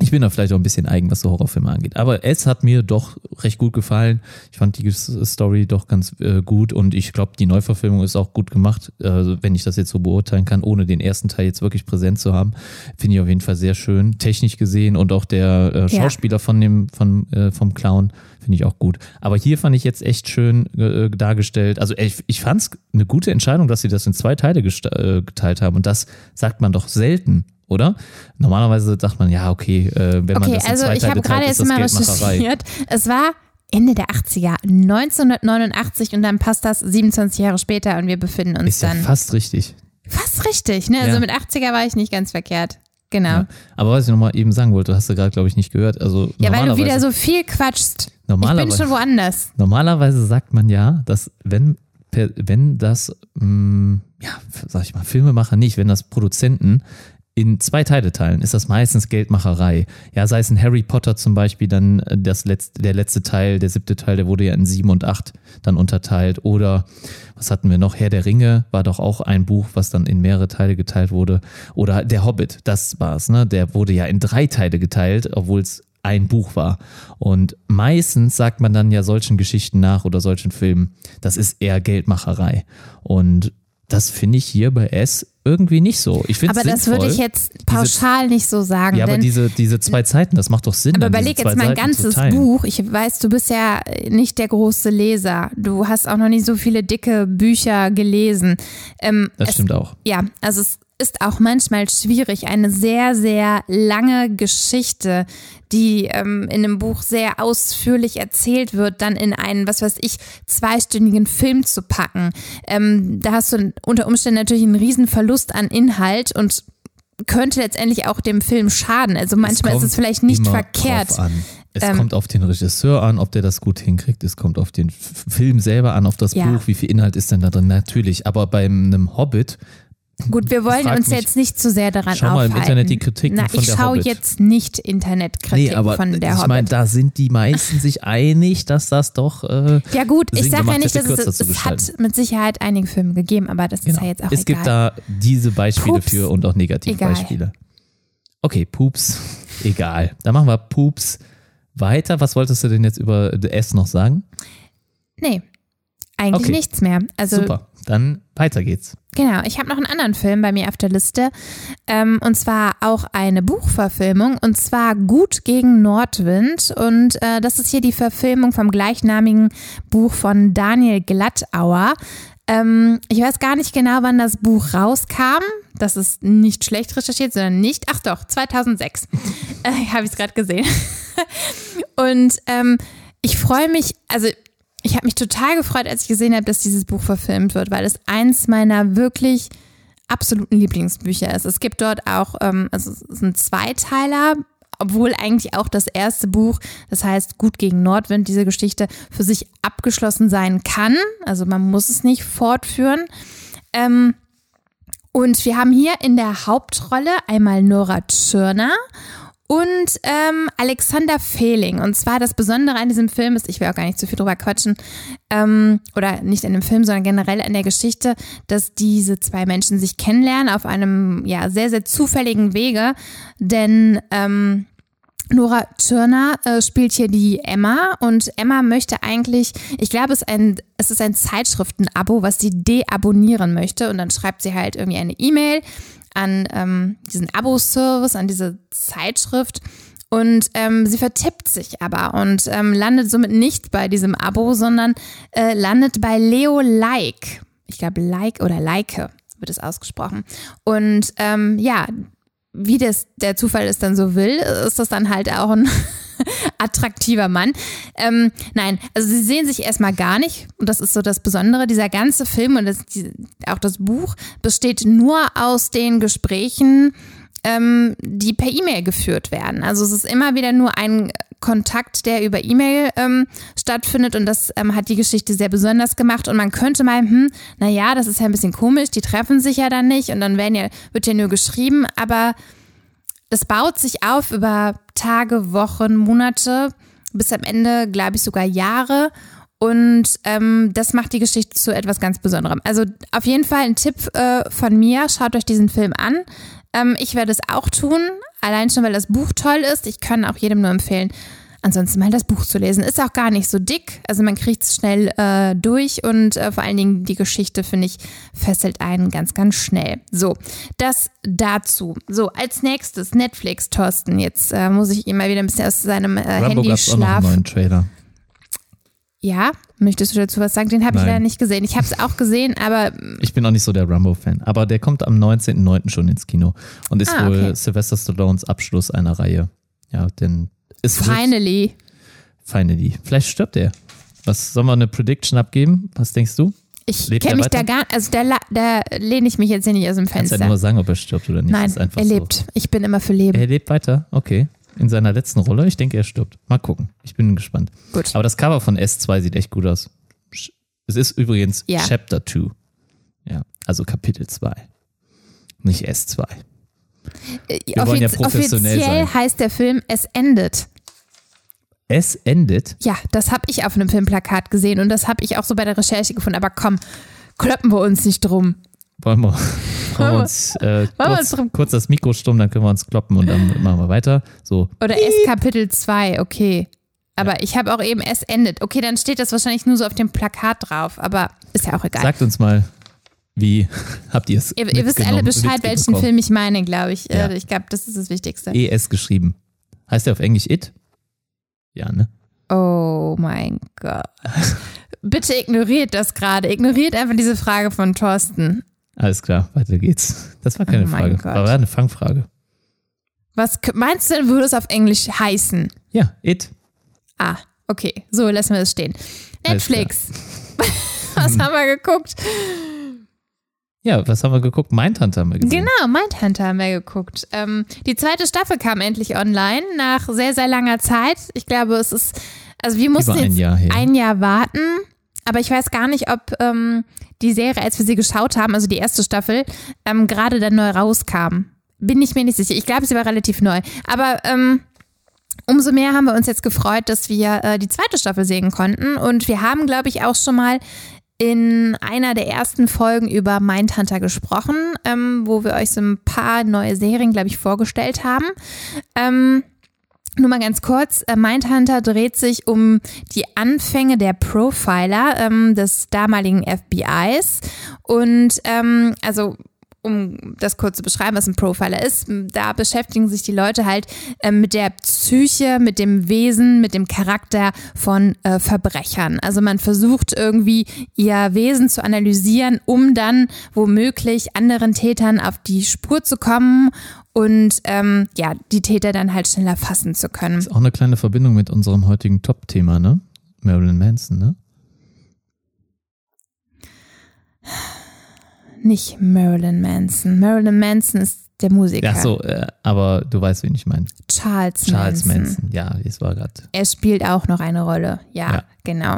Ich bin da vielleicht auch ein bisschen eigen, was so Horrorfilme angeht. Aber es hat mir doch recht gut gefallen. Ich fand die Story doch ganz äh, gut und ich glaube, die Neuverfilmung ist auch gut gemacht, äh, wenn ich das jetzt so beurteilen kann, ohne den ersten Teil jetzt wirklich präsent zu haben. Finde ich auf jeden Fall sehr schön, technisch gesehen und auch der äh, Ja. Schauspieler von dem, von, äh, vom Clown finde ich auch gut. Aber hier fand ich jetzt echt schön äh, dargestellt. Also ich, ich fand es eine gute Entscheidung, dass sie das in zwei Teile äh, geteilt haben und das sagt man doch selten. Oder? Normalerweise sagt man, ja, okay, äh, wenn man Okay, das in also zwei ich habe gerade jetzt mal recherchiert. Es war Ende der 80er, 1989 und dann passt das 27 Jahre später und wir befinden uns Ist ja dann fast richtig. fast richtig. Ne? Also Ja. mit 80er war ich nicht ganz verkehrt. Genau. Ja. Aber was ich nochmal eben sagen wollte, hast du gerade, glaube ich, nicht gehört. Also Ja, weil du normalerweise, wieder so viel quatschst. Ich bin Normalerweise- schon woanders. normalerweise sagt man ja, dass wenn, wenn das, mh, ja, sag ich mal, Filmemacher nicht, wenn das Produzenten in zwei Teile teilen, ist das meistens Geldmacherei. Ja, sei es in Harry Potter zum Beispiel, dann äh, das letzte, der letzte Teil, der siebte Teil, der wurde ja in sieben und acht dann unterteilt. Oder was hatten wir noch? Herr der Ringe war doch auch ein Buch, was dann in mehrere Teile geteilt wurde. Oder der Hobbit, das war's, ne? Der wurde ja in drei Teile geteilt, obwohl es ein Buch war. Und meistens sagt man dann ja solchen Geschichten nach oder solchen Filmen, das ist eher Geldmacherei. Und Das finde ich hier bei S irgendwie nicht so. Ich finde Aber das würde ich jetzt pauschal nicht so sagen. Ja, aber diese, diese zwei Zeiten, das macht doch Sinn. aber überleg diese jetzt zwei mal ein Seiten ganzes. Buch. Ich weiß, du bist ja nicht der große Leser. Du hast auch noch nicht so viele dicke Bücher gelesen. Ähm, Das es, stimmt auch. Ja, also es ist auch manchmal schwierig, eine sehr, sehr lange Geschichte, die ähm, in einem Buch sehr ausführlich erzählt wird, dann in einen, was weiß ich, zweistündigen Film zu packen. Ähm, da hast du unter Umständen natürlich einen riesen Verlust an Inhalt und könnte letztendlich auch dem Film schaden. Also manchmal ist es vielleicht nicht verkehrt. Es Ähm, kommt auf den Regisseur an, ob der das gut hinkriegt. Es kommt auf den Film selber an, auf das Ja. Buch, wie viel Inhalt ist denn da drin? Natürlich. Aber bei einem Hobbit, Gut, wir wollen frag uns mich- jetzt nicht zu sehr daran Schau mal im. Internet die Kritiken Na, von ich der schaue Hobbit. jetzt nicht Internetkritiken nee, aber von der ich Hobbit. meine, da sind die meisten sich einig, dass das doch. Äh, Ja gut, ich Sinn sage ja nicht, dass es, es hat mit Sicherheit einige Filme gegeben, aber das ist genau. ja jetzt auch es egal. gibt da diese Beispiele Pups. für und auch Negativbeispiele. Okay, Pups, egal. Dann machen wir Pups weiter. Was wolltest du denn jetzt über The S noch sagen? nee, eigentlich Okay. nichts mehr. Also Super, dann weiter geht's. genau, ich habe noch einen anderen Film bei mir auf der Liste ähm, und zwar auch eine Buchverfilmung und zwar Gut gegen Nordwind und äh, das ist hier die Verfilmung vom gleichnamigen Buch von Daniel Glattauer. Ähm, ich weiß gar nicht genau, wann das Buch rauskam. Das ist nicht schlecht recherchiert, sondern nicht. Ach doch, 2006. äh, Habe ich es gerade gesehen. Und ähm, ich freue mich, also ich habe mich total gefreut, als ich gesehen habe, dass dieses Buch verfilmt wird, weil es eins meiner wirklich absoluten Lieblingsbücher ist. Es gibt dort auch, ähm, also es ist ein Zweiteiler, obwohl eigentlich auch das erste Buch, das heißt Gut gegen Nordwind, diese Geschichte für sich abgeschlossen sein kann. Also man muss es nicht fortführen. Ähm, und wir haben hier in der Hauptrolle einmal Nora Tschirner und ähm, Alexander Fehling. Und zwar das Besondere an diesem Film ist, ich will auch gar nicht zu viel drüber quatschen, ähm, oder nicht in dem Film, sondern generell an der Geschichte, dass diese zwei Menschen sich kennenlernen auf einem ja sehr, sehr zufälligen Wege. Denn ähm, Nora Tschirner äh, spielt hier die Emma und Emma möchte eigentlich, ich glaube, es, es ist ein Zeitschriften-Abo, was sie deabonnieren möchte und dann schreibt sie halt irgendwie eine E-Mail an ähm, diesen Abo-Service, an diese Zeitschrift und ähm, sie vertippt sich aber und ähm, landet somit nicht bei diesem Abo, sondern äh, landet bei Leo Like. Ich glaube, Like oder Like wird es ausgesprochen. Und ähm, ja, wie das der Zufall es dann so will, ist das dann halt auch ein attraktiver Mann. Ähm, nein, also sie sehen sich erstmal gar nicht und das ist so das Besondere. Dieser ganze Film und das, die, auch das Buch besteht nur aus den Gesprächen, ähm, die per E-Mail geführt werden. Also es ist immer wieder nur ein Kontakt, der über E-Mail ähm, stattfindet und das ähm, hat die Geschichte sehr besonders gemacht und man könnte meinen, hm, naja, das ist ja ein bisschen komisch, die treffen sich ja dann nicht und dann werden ja, wird ja nur geschrieben, aber das baut sich auf über Tage, Wochen, Monate, bis am Ende, glaube ich, sogar Jahre. Und ähm, das macht die Geschichte zu etwas ganz Besonderem. Also auf jeden Fall ein Tipp äh, von mir, schaut euch diesen Film an. Ähm, ich werde es auch tun, allein schon, weil das Buch toll ist. Ich kann auch jedem nur empfehlen, ansonsten mal das Buch zu lesen. Ist auch gar nicht so dick, also man kriegt es schnell äh, durch und äh, vor allen Dingen die Geschichte, finde ich, fesselt einen ganz, ganz schnell. So, das dazu. So, als nächstes Netflix, Thorsten. Jetzt äh, muss ich ihn mal wieder ein bisschen aus seinem äh, Handy gab's auch noch einen schlafen. neuen Trailer. Ja, möchtest du dazu was sagen? Den habe ich leider nicht gesehen. Ich habe es auch gesehen, aber Ich bin auch nicht so der Rambo-Fan, aber der kommt am 19.09. schon ins Kino und ist Ah, wohl okay. Sylvester Stallones Abschluss einer Reihe. Ja, denn es finally. finally. Vielleicht stirbt er. Was sollen wir eine Prediction abgeben? Was denkst du? Ich kenne mich da weiter? gar also da, da lehne ich mich jetzt hier nicht aus dem Kannst Fenster. ja nur sagen, ob er stirbt oder nicht. Nein, er lebt. So. Ich bin immer für Leben. Er lebt weiter, okay. In seiner letzten Rolle. Ich denke, er stirbt. Mal gucken. Ich bin gespannt. Gut. Aber das Cover von S2 sieht echt gut aus. Es ist übrigens Ja. Chapter 2. Ja, also Kapitel 2. Nicht S2. Äh, wollen ja offiz- professionell offiziell sein. heißt der Film Es endet. Es endet. Ja, das habe ich auf einem Filmplakat gesehen und das habe ich auch so bei der Recherche gefunden. Aber komm, kloppen wir uns nicht drum. Wollen wir, wollen wir uns, äh, Wollen wir kurz, uns kurz das Mikro stumm, dann können wir uns kloppen und dann machen wir weiter. So, Oder S Kapitel 2, okay. Aber ich habe auch eben Es endet. Okay, dann steht das wahrscheinlich nur so auf dem Plakat drauf, aber ist ja auch egal. sagt uns mal, Wie habt ihr es? Ihr, ihr wisst alle Bescheid, welchen Film ich meine, glaube ich. Ja. Äh, Ich glaube, das ist das Wichtigste. ES geschrieben. Heißt der auf Englisch It? Ja, ne? Oh mein Gott. Bitte ignoriert das gerade. Ignoriert einfach diese Frage von Thorsten. Alles klar, weiter geht's. Das war keine Oh Frage. Gott. War eine Fangfrage. Was meinst du denn, würde es auf Englisch heißen? Ja, It. Ah, okay. So, lassen wir das stehen. Netflix. Was haben wir geguckt? Ja, was haben wir geguckt? Mindhunter haben wir gesehen. Genau, Mindhunter haben wir geguckt. Ähm, die zweite Staffel kam endlich online nach sehr, sehr langer Zeit. Ich glaube, es ist, also wir mussten Über ein jetzt Jahr ein Jahr warten, aber ich weiß gar nicht, ob ähm, die Serie, als wir sie geschaut haben, also die erste Staffel, ähm, gerade dann neu rauskam. Bin ich mir nicht sicher. Ich glaube, sie war relativ neu. Aber ähm, umso mehr haben wir uns jetzt gefreut, dass wir äh, die zweite Staffel sehen konnten. Und wir haben, glaube ich, auch schon mal in einer der ersten Folgen über Mindhunter gesprochen, ähm, wo wir euch so ein paar neue Serien, glaube ich, vorgestellt haben. Ähm, nur mal ganz kurz, äh, Mindhunter dreht sich um die Anfänge der Profiler ähm, des damaligen FBIs. Und ähm, also um das kurz zu beschreiben, was ein Profiler ist, da beschäftigen sich die Leute halt ähm, mit der Psyche, mit dem Wesen, mit dem Charakter von äh, Verbrechern. Also man versucht irgendwie ihr Wesen zu analysieren, um dann womöglich anderen Tätern auf die Spur zu kommen und ähm, ja, die Täter dann halt schneller fassen zu können. Ist auch eine kleine Verbindung mit unserem heutigen Top-Thema, ne? Marilyn Manson, ne? Nicht Marilyn Manson. Marilyn Manson ist der Musiker. Ja, so, äh, aber du weißt, wen ich meine. Charles, Charles Manson. Manson. Ja, das war gerade. Er spielt auch noch eine Rolle. Ja, Ja. genau.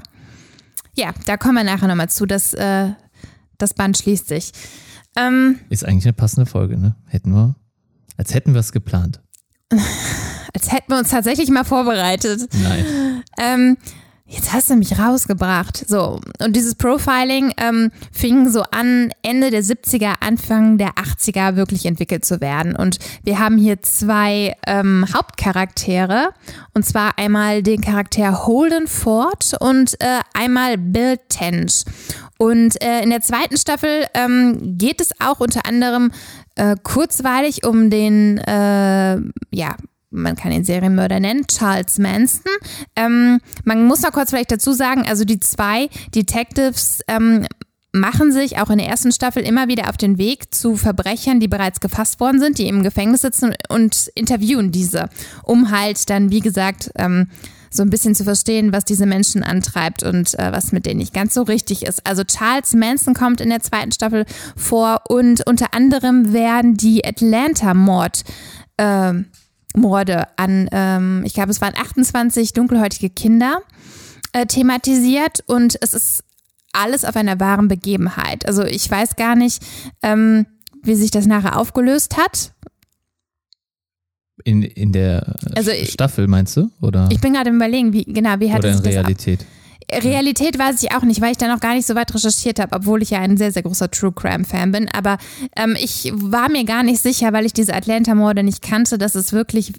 Ja, da kommen wir nachher nochmal zu. Das, äh, das Band schließt sich. Ähm, Ist eigentlich eine passende Folge, ne? Hätten wir. Als hätten wir es geplant. als hätten wir uns tatsächlich mal vorbereitet. Nein. Ähm, jetzt hast du mich rausgebracht. So, und dieses Profiling ähm, fing so an, Ende der 70er, Anfang der 80er wirklich entwickelt zu werden. Und wir haben hier zwei ähm, Hauptcharaktere. Und zwar einmal den Charakter Holden Ford und äh, einmal Bill Tench. Und äh, in der zweiten Staffel ähm, geht es auch unter anderem äh, kurzweilig um den, äh, ja, man kann ihn Serienmörder nennen, Charles Manson. Ähm, man muss noch kurz vielleicht dazu sagen, also die zwei Detectives ähm, machen sich auch in der ersten Staffel immer wieder auf den Weg zu Verbrechern, die bereits gefasst worden sind, die im Gefängnis sitzen und interviewen diese, um halt dann, wie gesagt, ähm, so ein bisschen zu verstehen, was diese Menschen antreibt und äh, was mit denen nicht ganz so richtig ist. Also Charles Manson kommt in der zweiten Staffel vor und unter anderem werden die Atlanta-Mord ähm, Morde an, ähm, ich glaube, es waren 28 dunkelhäutige Kinder äh, thematisiert und es ist alles auf einer wahren Begebenheit. Also ich weiß gar nicht, ähm, wie sich das nachher aufgelöst hat. In, in der Also ich- Staffel, meinst du? Oder, Ich bin gerade im Überlegen, wie genau, wie hat oder in sich das Realität? Realität weiß ich auch nicht, weil ich da noch gar nicht so weit recherchiert habe, obwohl ich ja ein sehr, sehr großer True Crime Fan bin. Aber ähm, ich war mir gar nicht sicher, weil ich diese Atlanta-Morde nicht kannte, dass es wirklich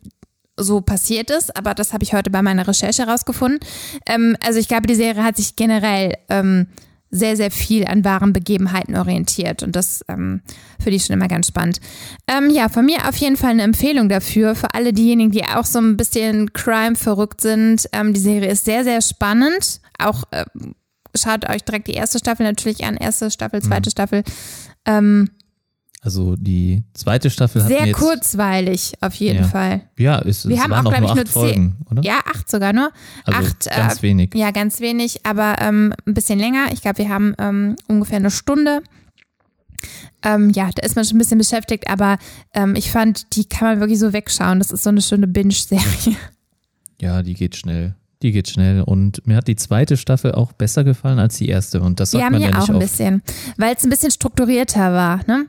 so passiert ist. Aber das habe ich heute bei meiner Recherche rausgefunden. Ähm, also ich glaube, die Serie hat sich generell ähm, sehr, sehr viel an wahren Begebenheiten orientiert. Und das ähm, finde ich schon immer ganz spannend. Ähm, ja, von mir auf jeden Fall eine Empfehlung dafür, für alle diejenigen, die auch so ein bisschen Crime verrückt sind. Ähm, die Serie ist sehr, sehr spannend. Auch ähm, schaut euch direkt die erste Staffel natürlich an. Erste Staffel, zweite Staffel. Ähm, Also die zweite Staffel hat sehr kurzweilig auf jeden Ja. Fall. Ja, ist, Wir es haben auch, auch glaube ich, nur zehn. Folgen, oder? Ja, acht sogar nur. also acht, ganz äh, wenig. Ja, ganz wenig, aber ähm, ein bisschen länger. Ich glaube, wir haben ähm, ungefähr eine Stunde. Ähm, ja, da ist man schon ein bisschen beschäftigt, aber ähm, ich fand, die kann man wirklich so wegschauen. Das ist so eine schöne Binge-Serie. Ja, die geht schnell. Die geht schnell. Und mir hat die zweite Staffel auch besser gefallen als die erste. Und das sagt Ja, man mir ja auch nicht ein oft. bisschen, weil es ein bisschen strukturierter war. Ne?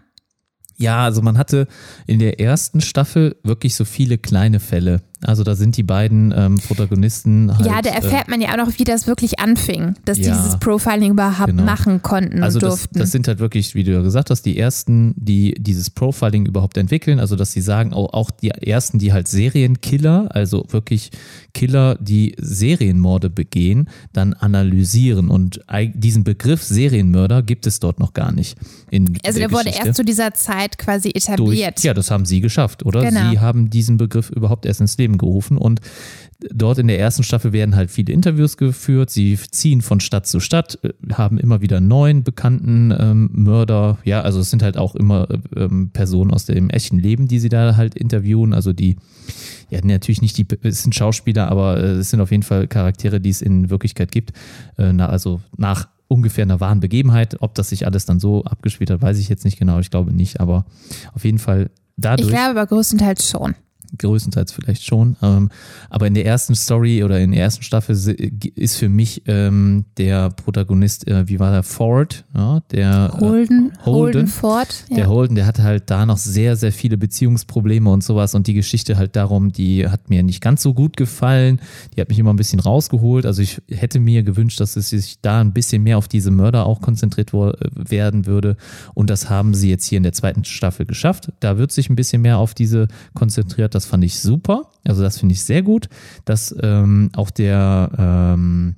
Ja, also man hatte in der ersten Staffel wirklich so viele kleine Fälle. Also da sind die beiden ähm, Protagonisten halt. ja, da erfährt man ja auch noch, wie das wirklich anfing, dass die ja, dieses Profiling überhaupt genau. machen konnten Also und das, durften. das sind halt wirklich, wie du ja gesagt hast, die ersten, die dieses Profiling überhaupt entwickeln. Also dass sie sagen, auch, auch die ersten, die halt Serienkiller, also wirklich Killer, die Serienmorde begehen, dann analysieren. Und diesen Begriff Serienmörder gibt es dort noch gar nicht. In also der der wurde erst zu dieser Zeit quasi durch, etabliert. ja, das haben sie geschafft, oder? Genau. Sie haben diesen Begriff überhaupt erst ins Leben gerufen und dort in der ersten Staffel werden halt viele Interviews geführt. Sie ziehen von Stadt zu Stadt, äh, haben immer wieder neuen bekannten ähm, Mörder. Ja, also es sind halt auch immer äh, ähm, Personen aus dem echten Leben, die sie da halt interviewen. Also die, ja, natürlich nicht die, es sind Schauspieler, aber äh, es sind auf jeden Fall Charaktere, die es in Wirklichkeit gibt. Äh, na, also nach ungefähr einer wahren Begebenheit. Ob das sich alles dann so abgespielt hat, weiß ich jetzt nicht genau. Ich glaube nicht, aber auf jeden Fall dadurch Ich glaube aber größtenteils schon. Größtenteils vielleicht schon. Ähm, aber in der ersten Story oder in der ersten Staffel ist für mich ähm, der Protagonist, äh, wie war der, Ford, ja, der Holden, äh, Holden Ford. der Ja. Holden, der hatte halt da noch sehr, sehr viele Beziehungsprobleme und sowas und die Geschichte halt darum, die hat mir nicht ganz so gut gefallen. Die hat mich immer ein bisschen rausgeholt. Also ich hätte mir gewünscht, dass es sich da ein bisschen mehr auf diese Mörder auch konzentriert wo- werden würde. Und das haben sie jetzt hier in der zweiten Staffel geschafft. Da wird sich ein bisschen mehr auf diese konzentriert. Das fand ich super. Also das finde ich sehr gut, dass ähm, auch der ähm,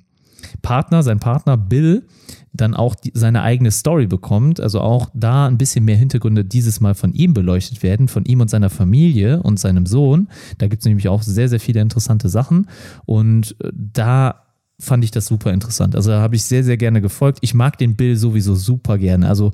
Partner, sein Partner Bill, dann auch die, seine eigene Story bekommt. Also auch da ein bisschen mehr Hintergründe dieses Mal von ihm beleuchtet werden, von ihm und seiner Familie und seinem Sohn. Da gibt es nämlich auch sehr, sehr viele interessante Sachen. Und äh, da fand ich das super interessant. Also da habe ich sehr, sehr gerne gefolgt. Ich mag den Bill sowieso super gerne. Also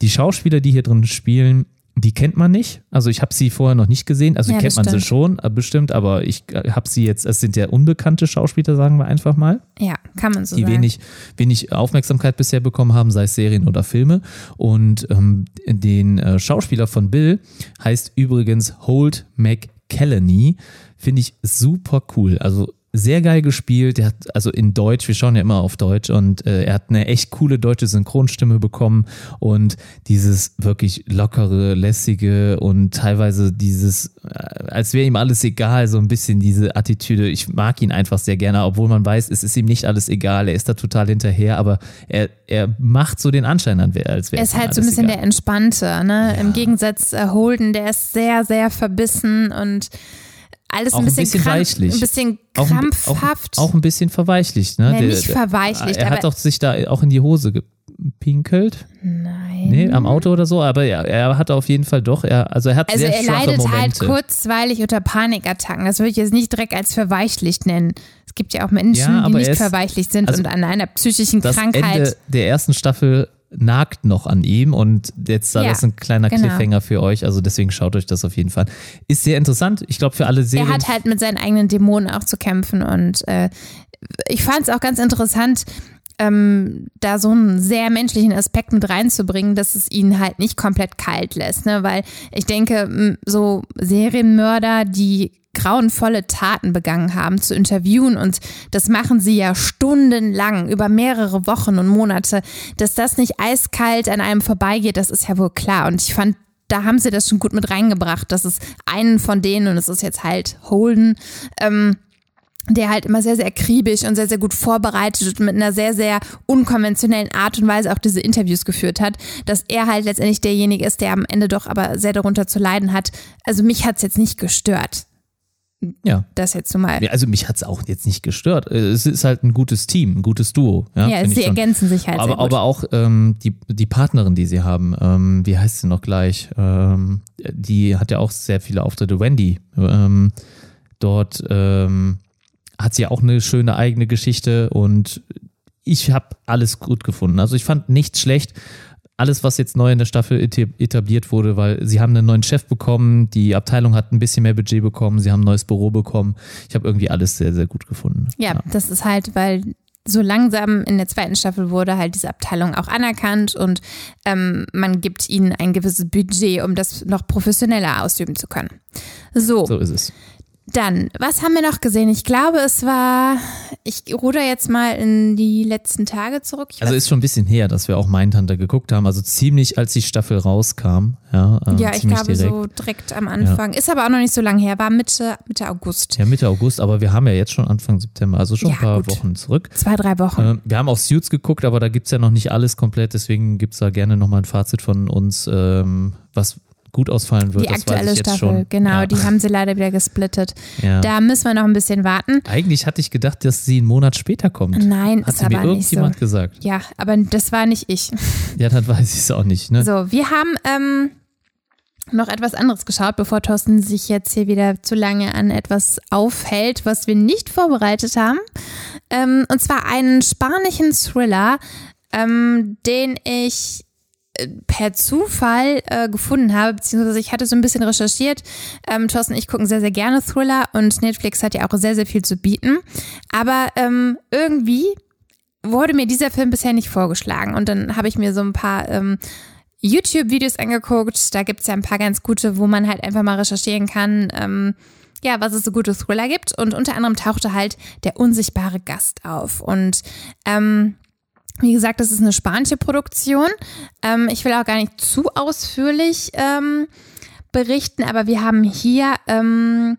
die Schauspieler, die hier drin spielen, die kennt man nicht. Also ich habe sie vorher noch nicht gesehen. Also Ja, kennt das man sie schon, äh, bestimmt, aber ich habe sie jetzt, es sind ja unbekannte Schauspieler, sagen wir einfach mal ja, kann man so die sagen. wenig, wenig Aufmerksamkeit bisher bekommen haben, sei es Serien oder Filme. Und ähm, den äh, Schauspieler von Bill heißt übrigens Holt McCallany. Finde ich super cool. Also sehr geil gespielt. Der hat also in Deutsch, wir schauen ja immer auf Deutsch und äh, er hat eine echt coole deutsche Synchronstimme bekommen und dieses wirklich lockere, lässige und teilweise dieses, äh, als wäre ihm alles egal, so ein bisschen diese Attitüde. Ich mag ihn einfach sehr gerne, obwohl man weiß, es ist ihm nicht alles egal. Er ist da total hinterher, aber er, er macht so den Anschein, an, als wäre Er es ist ihm halt so ein bisschen egal. der Entspannte, ne? Im Gegensatz äh, Holden, der ist sehr, sehr verbissen und alles Auch ein ein bisschen, bisschen krank- weichlich. ein bisschen auch, ein- krampfhaft. Auch, auch ein bisschen verweichlicht. Ne? Ja, nicht verweichlicht, Er hat doch sich da auch in die Hose gepinkelt. Nein. Nee, am Auto oder so, aber ja, er hat auf jeden Fall doch, er, also er hat Also sehr er schwache leidet Momente. halt kurzweilig unter Panikattacken. Das würde ich jetzt nicht direkt als verweichlicht nennen. Es gibt ja auch Menschen, Ja, die nicht ist- verweichlicht sind also und an einer psychischen das Krankheit. Ende der ersten Staffel nagt noch an ihm und jetzt da Ja, das ist ein kleiner genau. Cliffhanger für euch, also deswegen schaut euch das auf jeden Fall. Ist sehr interessant, ich glaube für alle Serien. er hat halt mit seinen eigenen Dämonen auch zu kämpfen und äh, ich fand es auch ganz interessant, ähm, da so einen sehr menschlichen Aspekt mit reinzubringen, dass es ihn halt nicht komplett kalt lässt, ne? weil ich denke, so Serienmörder, die grauenvolle Taten begangen haben, zu interviewen und das machen sie ja stundenlang, über mehrere Wochen und Monate, dass das nicht eiskalt an einem vorbeigeht, das ist ja wohl klar und ich fand da haben sie das schon gut mit reingebracht, dass es einen von denen, und es ist jetzt halt Holden, ähm, der halt immer sehr, sehr akribisch und sehr, sehr gut vorbereitet und mit einer sehr, sehr unkonventionellen Art und Weise auch diese Interviews geführt hat, dass er halt letztendlich derjenige ist, der am Ende doch aber sehr darunter zu leiden hat. Also mich hat's jetzt nicht gestört, ja. das jetzt so mal. Ja, also mich hat es auch jetzt nicht gestört. Äh, Es ist halt ein gutes Team, ein gutes Duo. Ja, Ja, sie ergänzen sich halt sehr aber, gut. aber auch ähm, die, die Partnerin, die sie haben, ähm, wie heißt sie noch gleich? Ähm, die hat ja auch sehr viele Auftritte. Wendy. Ähm, dort ähm, hat sie auch eine schöne eigene Geschichte und ich habe alles gut gefunden. Also ich fand nichts schlecht. Alles, was jetzt neu in der Staffel etabliert wurde, weil sie haben einen neuen Chef bekommen, die Abteilung hat ein bisschen mehr Budget bekommen, sie haben ein neues Büro bekommen. Ich habe irgendwie alles sehr, sehr gut gefunden. Ja, das ist halt, weil so langsam in der zweiten Staffel wurde halt diese Abteilung auch anerkannt und ähm, man gibt ihnen ein gewisses Budget, um das noch professioneller ausüben zu können. So, So ist es. Dann, was haben wir noch gesehen? Ich glaube, es war, ich ruder jetzt mal in die letzten Tage zurück. Ich Also ist schon ein bisschen her, dass wir auch Mindhunter geguckt haben. Also ziemlich, als die Staffel rauskam. Ja, äh, ja, ich glaube direkt. so direkt am Anfang. Ist aber auch noch nicht so lange her, war Mitte, Mitte August. Ja, Mitte August, aber wir haben ja jetzt schon Anfang September, also schon Ja, ein paar gut. Wochen zurück. Zwei, drei Wochen. Ähm, wir haben auch Suits geguckt, aber da gibt's ja noch nicht alles komplett, deswegen gibt's da gerne nochmal ein Fazit von uns, ähm, was gut ausfallen wird. die aktuelle Staffel, genau, ja. die haben sie leider wieder gesplittet. ja. Da müssen wir noch ein bisschen warten. Eigentlich hatte ich gedacht, dass sie einen Monat später kommt. Nein, Hat ist sie mir aber nicht so. irgendjemand gesagt. Ja, aber das war nicht ich. Ja, dann weiß ich es auch nicht. Ne? So, wir haben ähm, noch etwas anderes geschaut, bevor Thorsten sich jetzt hier wieder zu lange an etwas aufhält, was wir nicht vorbereitet haben. Ähm, und zwar einen spanischen Thriller, ähm, den ich per Zufall äh, gefunden habe, beziehungsweise ich hatte so ein bisschen recherchiert. Ähm, Thorsten und ich gucken sehr, sehr gerne Thriller und Netflix hat ja auch sehr, sehr viel zu bieten. Aber ähm, irgendwie wurde mir dieser Film bisher nicht vorgeschlagen. Und dann habe ich mir so ein paar ähm, YouTube-Videos angeguckt. Da gibt es ja ein paar ganz gute, wo man halt einfach mal recherchieren kann, ähm, ja, was es so gute Thriller gibt. Und unter anderem tauchte halt der unsichtbare Gast auf. Und ähm, wie gesagt, das ist eine spanische Produktion. Ähm, ich will auch gar nicht zu ausführlich ähm, berichten, aber wir haben hier ähm,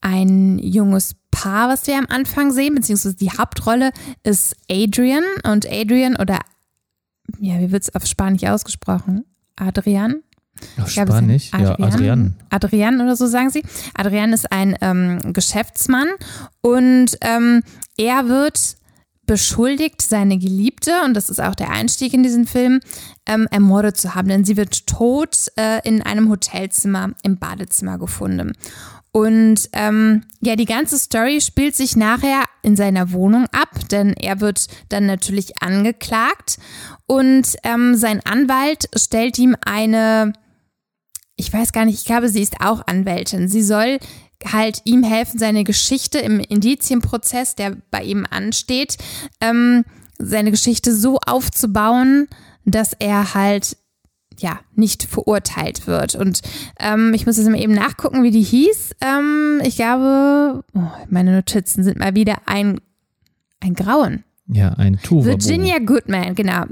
ein junges Paar, was wir am Anfang sehen, beziehungsweise die Hauptrolle ist Adrian und Adrian oder ja, wie wird es auf Spanisch ausgesprochen? Adrian? Auf es Spanisch? ist Ja, Adrian. Adrian oder so sagen sie. Adrian ist ein ähm, Geschäftsmann und ähm, er wird beschuldigt, seine Geliebte, und das ist auch der Einstieg in diesen Film, ähm, ermordet zu haben, denn sie wird tot äh, in einem Hotelzimmer im Badezimmer gefunden. Und ähm, ja, die ganze Story spielt sich nachher in seiner Wohnung ab, denn er wird dann natürlich angeklagt und ähm, sein Anwalt stellt ihm eine, ich weiß gar nicht, ich glaube, sie ist auch Anwältin. Sie soll halt ihm helfen, seine Geschichte im Indizienprozess, der bei ihm ansteht, ähm, seine Geschichte so aufzubauen, dass er halt ja, nicht verurteilt wird. Und ähm, ich muss jetzt mal eben nachgucken, wie die hieß. Ähm, ich glaube, oh, meine Notizen sind mal wieder ein, ein Grauen. Ja, ein Tuch. Virginia Goodman, genau.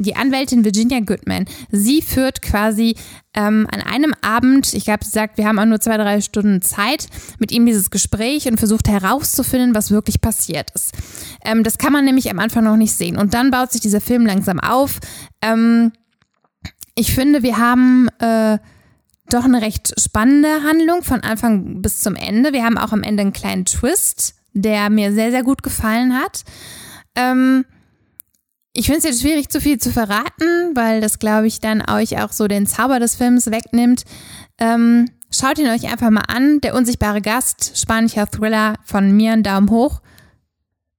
Die Anwältin Virginia Goodman. Sie führt quasi ähm, an einem Abend, ich glaube, sie sagt, wir haben auch nur zwei, drei Stunden Zeit, mit ihm dieses Gespräch und versucht herauszufinden, was wirklich passiert ist. Ähm, das kann man nämlich am Anfang noch nicht sehen. Und dann baut sich dieser Film langsam auf. Ähm, ich finde, wir haben äh, doch eine recht spannende Handlung von Anfang bis zum Ende. Wir haben auch am Ende einen kleinen Twist, der mir sehr, sehr gut gefallen hat. Ähm, ich finde es jetzt schwierig, zu viel zu verraten, weil das, glaube ich, dann euch auch so den Zauber des Films wegnimmt. Ähm, schaut ihn euch einfach mal an. Der unsichtbare Gast, spanischer Thriller von mir, einen Daumen hoch.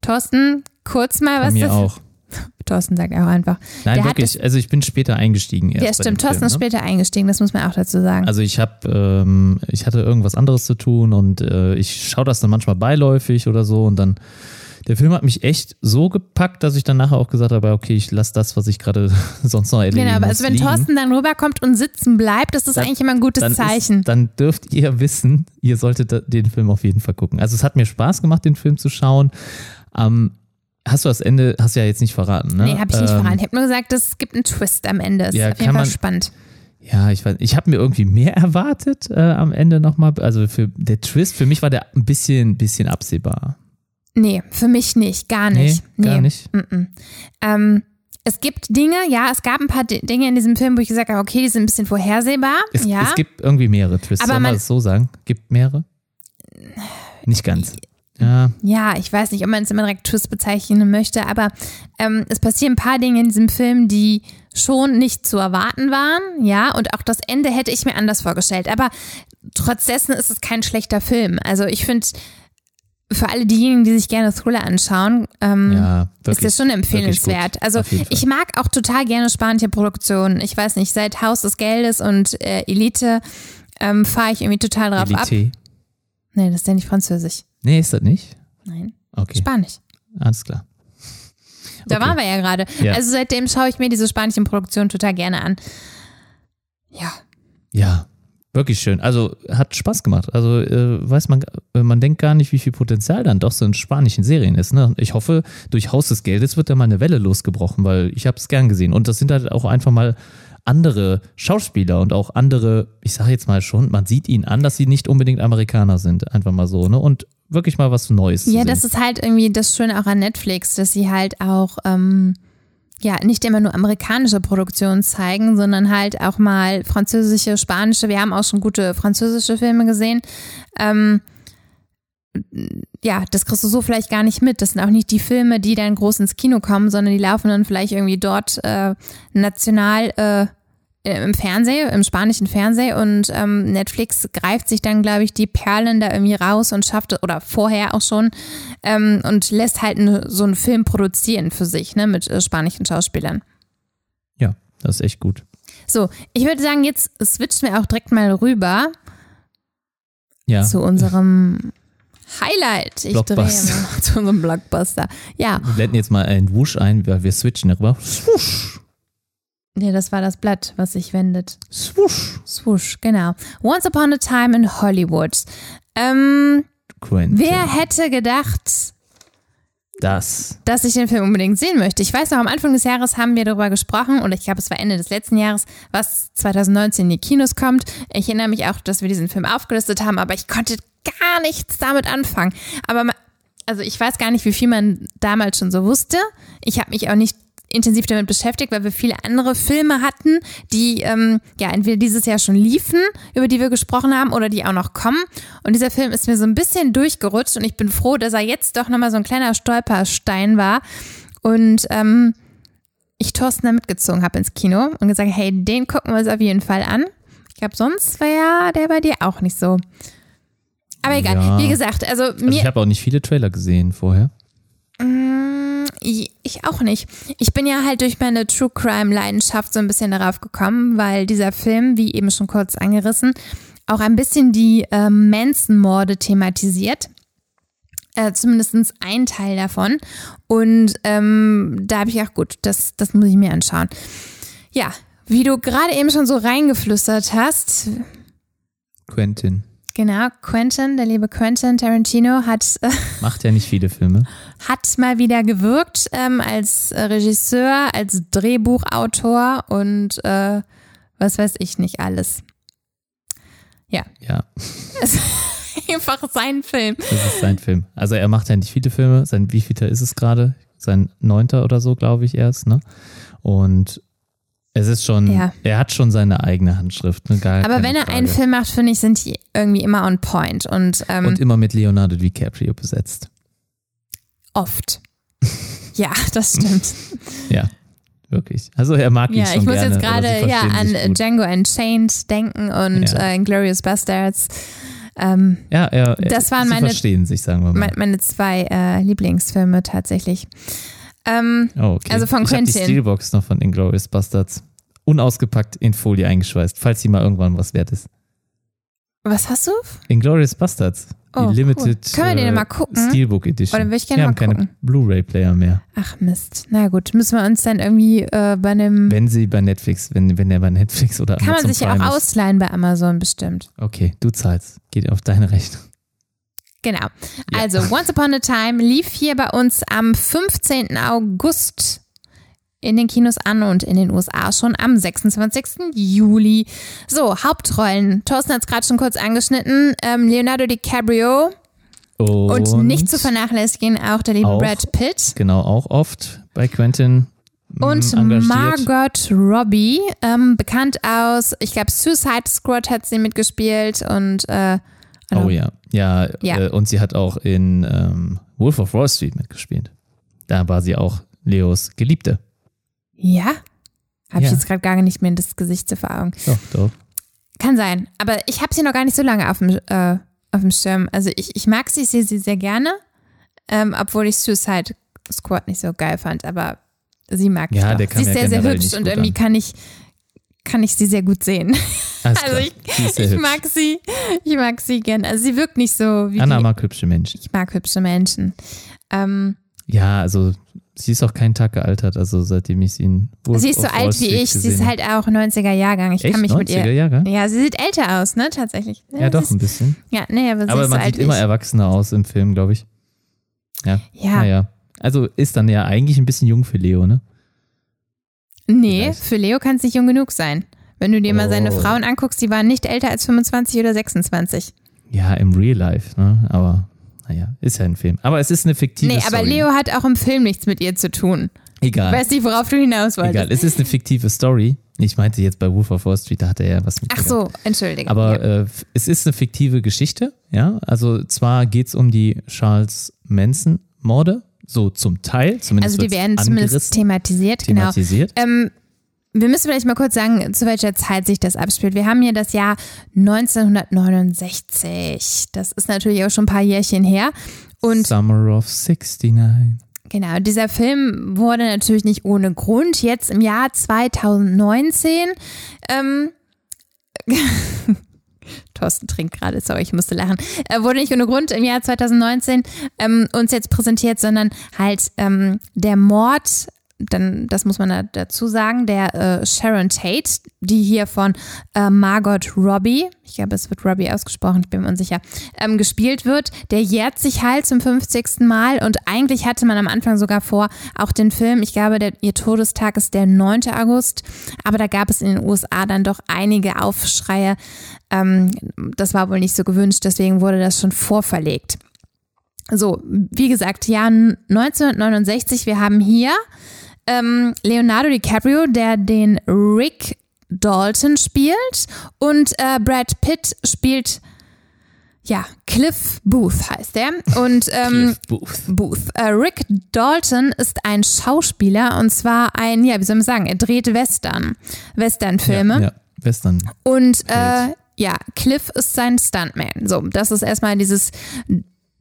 Thorsten, kurz mal was mir das- auch. Thorsten sagt auch einfach. Nein, Der wirklich. Also ich bin später eingestiegen. Ja, stimmt. Thorsten ist Film, ne? später eingestiegen, das muss man auch dazu sagen. Also ich habe, ähm, ich hatte irgendwas anderes zu tun und äh, ich schaue das dann manchmal beiläufig oder so und dann der Film hat mich echt so gepackt, dass ich dann nachher auch gesagt habe, okay, ich lasse das, was ich gerade sonst noch erledigen genau, aber also wenn liegen. Thorsten dann rüberkommt und sitzen bleibt, ist das Dann- eigentlich immer ein gutes dann Zeichen. Ist, dann dürft ihr wissen, ihr solltet den Film auf jeden Fall gucken. Also es hat mir Spaß gemacht, den Film zu schauen. Ähm, hast du das Ende, hast du ja jetzt nicht verraten, ne? nee, habe ich nicht Ähm, verraten. Ich habe nur gesagt, es gibt einen Twist am Ende. Ist Ja, auf jeden Fall man- spannend. Ja, ich weiß, ich habe mir irgendwie mehr erwartet äh, am Ende nochmal. Also für der Twist, für mich war der ein bisschen, bisschen absehbar. Nee, für mich nicht, gar nicht. Nee, gar nicht. Mm-mm. Ähm, es gibt Dinge, ja, es gab ein paar Di- Dinge in diesem Film, wo ich gesagt habe, okay, die sind ein bisschen vorhersehbar. Es, ja. es gibt irgendwie mehrere Twists, Aber soll man das so sagen? Gibt mehrere? Nicht ganz. Ja, Ja, ich weiß nicht, ob man es immer direkt Twist bezeichnen möchte, aber ähm, es passieren ein paar Dinge in diesem Film, die schon nicht zu erwarten waren, ja, und auch das Ende hätte ich mir anders vorgestellt. Aber trotz dessen ist es kein schlechter Film. Also ich finde, für alle diejenigen, die sich gerne Thriller anschauen, ähm, ja, ist das schon empfehlenswert. Also ich mag auch total gerne spanische Produktionen. Ich weiß nicht, seit Haus des Geldes und äh, Elite ähm, fahre ich irgendwie total drauf ab. Elite. Nee, das ist ja nicht französisch. Nee, ist das nicht? Nein, Okay, Spanisch. alles klar. Da Okay. waren wir ja gerade. Ja. Also seitdem schaue ich mir diese spanischen Produktionen total gerne an. Ja, Ja, Wirklich schön. Also hat Spaß gemacht. Also äh, weiß man, äh, man denkt gar nicht, wie viel Potenzial dann doch so in spanischen Serien ist. Ne? Ich hoffe, durch Haus des Geldes wird da mal eine Welle losgebrochen, weil ich habe es gern gesehen. Und das sind halt auch einfach mal andere Schauspieler und auch andere, ich sage jetzt mal schon, man sieht ihnen an, dass sie nicht unbedingt Amerikaner sind. Einfach mal so. Ne? Und wirklich mal was Neues. Ja, das ist halt irgendwie das Schöne auch an Netflix, dass sie halt auch ähm, ja nicht immer nur amerikanische Produktionen zeigen, sondern halt auch mal französische, spanische. Wir haben auch schon gute französische Filme gesehen. Ähm, ja, das kriegst du so vielleicht gar nicht mit. Das sind auch nicht die Filme, die dann groß ins Kino kommen, sondern die laufen dann vielleicht irgendwie dort äh, national äh, im Fernsehen, im spanischen Fernsehen und ähm, Netflix greift sich dann, glaube ich, die Perlen da irgendwie raus und schafft, oder vorher auch schon, ähm, und lässt halt so einen Film produzieren für sich, ne, mit äh, spanischen Schauspielern. Ja, das ist echt gut. So, ich würde sagen, jetzt switchen wir auch direkt mal rüber ja. zu unserem Highlight. Ich drehe zu unserem Blockbuster. Ja, Wir blenden jetzt mal einen Wusch ein, weil wir switchen darüber. Swoosh. Nee, das war das Blatt, was sich wendet. Swoosh. Swoosh, genau. Once Upon a Time in Hollywood. Ähm, Quentin. wer hätte gedacht, das? dass ich den Film unbedingt sehen möchte. Ich weiß noch, am Anfang des Jahres haben wir darüber gesprochen und ich glaube, es war Ende des letzten Jahres, was 2019 in die Kinos kommt. Ich erinnere mich auch, dass wir diesen Film aufgelistet haben, aber ich konnte gar nichts damit anfangen. Aber also ich weiß gar nicht, wie viel man damals schon so wusste. Ich habe mich auch nicht intensiv damit beschäftigt, weil wir viele andere Filme hatten, die ähm, ja entweder dieses Jahr schon liefen, über die wir gesprochen haben, oder die auch noch kommen. Und dieser Film ist mir so ein bisschen durchgerutscht und ich bin froh, dass er jetzt doch nochmal so ein kleiner Stolperstein war. Und ähm, ich Thorsten da mitgezogen habe ins Kino und gesagt, hey, den gucken wir uns auf jeden Fall an. Ich glaube, sonst wäre der bei dir auch nicht so. Aber egal, Ja. wie gesagt, also Also mir, ich habe auch nicht viele Trailer gesehen vorher. Ich auch nicht. Ich bin ja halt durch meine True Crime Leidenschaft so ein bisschen darauf gekommen, weil dieser Film, wie eben schon kurz angerissen, auch ein bisschen die ähm, Manson-Morde thematisiert. Äh, Zumindest ein Teil davon. Und ähm, da habe ich gedacht, gut, das, das muss ich mir anschauen. Ja, wie du gerade eben schon so reingeflüstert hast, Quentin. genau, Quentin, der liebe Quentin Tarantino hat äh, Macht ja nicht viele Filme. hat mal wieder gewirkt ähm, als Regisseur, als Drehbuchautor und äh, was weiß ich nicht alles. Ja, Es ist einfach sein Film. das ist sein Film. Also er macht ja nicht viele Filme. Sein wievielter ist es gerade? Sein neunter oder so, glaube ich, erst, ne? Und es ist schon, Ja. er hat schon seine eigene Handschrift. Ne? Gar Aber wenn er Frage. einen Film macht, finde ich, sind die irgendwie immer on point und, ähm, Und immer mit Leonardo DiCaprio besetzt. Oft. Ja, das stimmt. Ja, wirklich. Also er mag ihn Ja, schon ich muss gerne, jetzt gerade ja an. Django Unchained denken und Ja. äh, Inglourious Bastards. Ähm, Ja, er, er, Das waren meine- verstehen sich, sagen wir mal. me- meine zwei äh, Lieblingsfilme tatsächlich. Ähm, Oh, okay. Also von ich hab die Quentin. Steelbox noch von Inglourious Bastards unausgepackt in Folie eingeschweißt, falls sie mal irgendwann was wert ist. Was hast du? Inglourious Bastards. Oh, die Limited cool. Können wir den äh, mal gucken? Steelbook Edition. Oder ich gerne wir mal haben keine gucken. Blu-ray-Player mehr. Ach Mist. Na gut, müssen wir uns dann irgendwie äh, bei einem. Wenn sie bei Netflix, wenn, wenn der bei Netflix oder Kann man Amazon sich ja auch ist. ausleihen bei Amazon bestimmt. Okay, du zahlst. Geht auf deine Rechnung. Genau. Also, Once Upon a Time lief hier bei uns am 15. August in den Kinos an und in den USA schon am 26. Juli. So, Hauptrollen. Thorsten hat es gerade schon kurz angeschnitten. Ähm, Leonardo DiCaprio Und, und, nicht zu vernachlässigen auch der liebe auch Brad Pitt. Genau, auch oft bei Quentin mm, Und engagiert. Margot Robbie, ähm, bekannt aus, ich glaube, Suicide Squad hat sie mitgespielt und äh, Oh ja, ja, Ja. Äh, und sie hat auch in ähm, Wolf of Wall Street mitgespielt. Da war sie auch Leos Geliebte. Ja, habe ich Ja. jetzt gerade gar nicht mehr in das Gesicht vor Augen. Doch, doch. Kann sein, aber ich habe sie noch gar nicht so lange auf dem, äh, auf dem Schirm. Also ich, ich mag sie, ich sehe sie sehr gerne, ähm, obwohl ich Suicide Squad nicht so geil fand, aber sie mag Ja, ich der doch. Sie ist ja sehr, sehr hübsch und irgendwie an. kann ich, kann ich sie sehr gut sehen. Alles Also ich, ich mag sie, ich mag sie gern. Also sie wirkt nicht so wie Anna die, mag hübsche Menschen. ich mag hübsche Menschen. Ähm, Ja, also Sie ist auch keinen Tag gealtert, also seitdem ich sie in Wolf sie ist so alt wie ich. Sie ist halt auch 90er Jahrgang. Ich Echt? kann mich mit 90er ihr. Jahrgang? Ja, sie sieht älter aus, ne? Tatsächlich. Ja, doch, sie ein ist, bisschen. ja, nee, aber sie Aber ist so man alt sieht immer ich. erwachsener aus im Film, glaube ich. Ja. Ja. Naja. Also ist dann ja eigentlich ein bisschen jung für Leo, ne? Nee, Vielleicht. für Leo kann es nicht jung genug sein. Wenn du dir mal seine Oh. Frauen anguckst, die waren nicht älter als 25 oder 26. Ja, im Real Life, ne? Aber naja, ist ja ein Film. Aber es ist eine fiktive Nee, aber Story. Leo hat auch im Film nichts mit ihr zu tun. Egal. Weiß nicht, worauf du hinaus wolltest. Egal, es ist eine fiktive Story. Ich meinte jetzt bei Wolf of Wall Street, da hat er ja was mit. Ach so, entschuldige. Aber ja. äh, es ist eine fiktive Geschichte, ja. Also zwar geht es um die Charles Manson-Morde, so zum Teil, zumindest also die werden zumindest angerissen, thematisiert, genau. thematisiert. Ähm, wir müssen vielleicht mal kurz sagen, zu welcher Zeit sich das abspielt. Wir haben hier das Jahr 1969. Das ist natürlich auch schon ein paar Jährchen her. Und Summer of 69. Genau, dieser Film wurde natürlich nicht ohne Grund jetzt im Jahr 2019. Ähm, Thorsten trinkt gerade, sorry, ich musste lachen. Äh, wurde nicht ohne Grund im Jahr 2019 ähm, uns jetzt präsentiert, sondern halt ähm, der Mord, dann, das muss man da dazu sagen, der äh, Sharon Tate, die hier von äh, Margot Robbie, ich glaube, es wird Robbie ausgesprochen, ich bin mir unsicher, ähm, gespielt wird. Der jährt sich halt zum 50. Mal und eigentlich hatte man am Anfang sogar vor, auch den Film, ich glaube, der, ihr Todestag ist der 9. August, aber da gab es in den USA dann doch einige Aufschreie. Ähm, das war wohl nicht so gewünscht, deswegen wurde das schon vorverlegt. So, wie gesagt, Jahr 1969, wir haben hier ähm, Leonardo DiCaprio, der den Rick Dalton spielt und äh, Brad Pitt spielt ja Cliff Booth heißt der und ähm, Cliff Booth. Booth. Äh, Rick Dalton ist ein Schauspieler und zwar ein ja wie soll man sagen er dreht Western Westernfilme Ja, ja, Western. und äh, ja, Cliff ist sein Stuntman. So, das ist erstmal dieses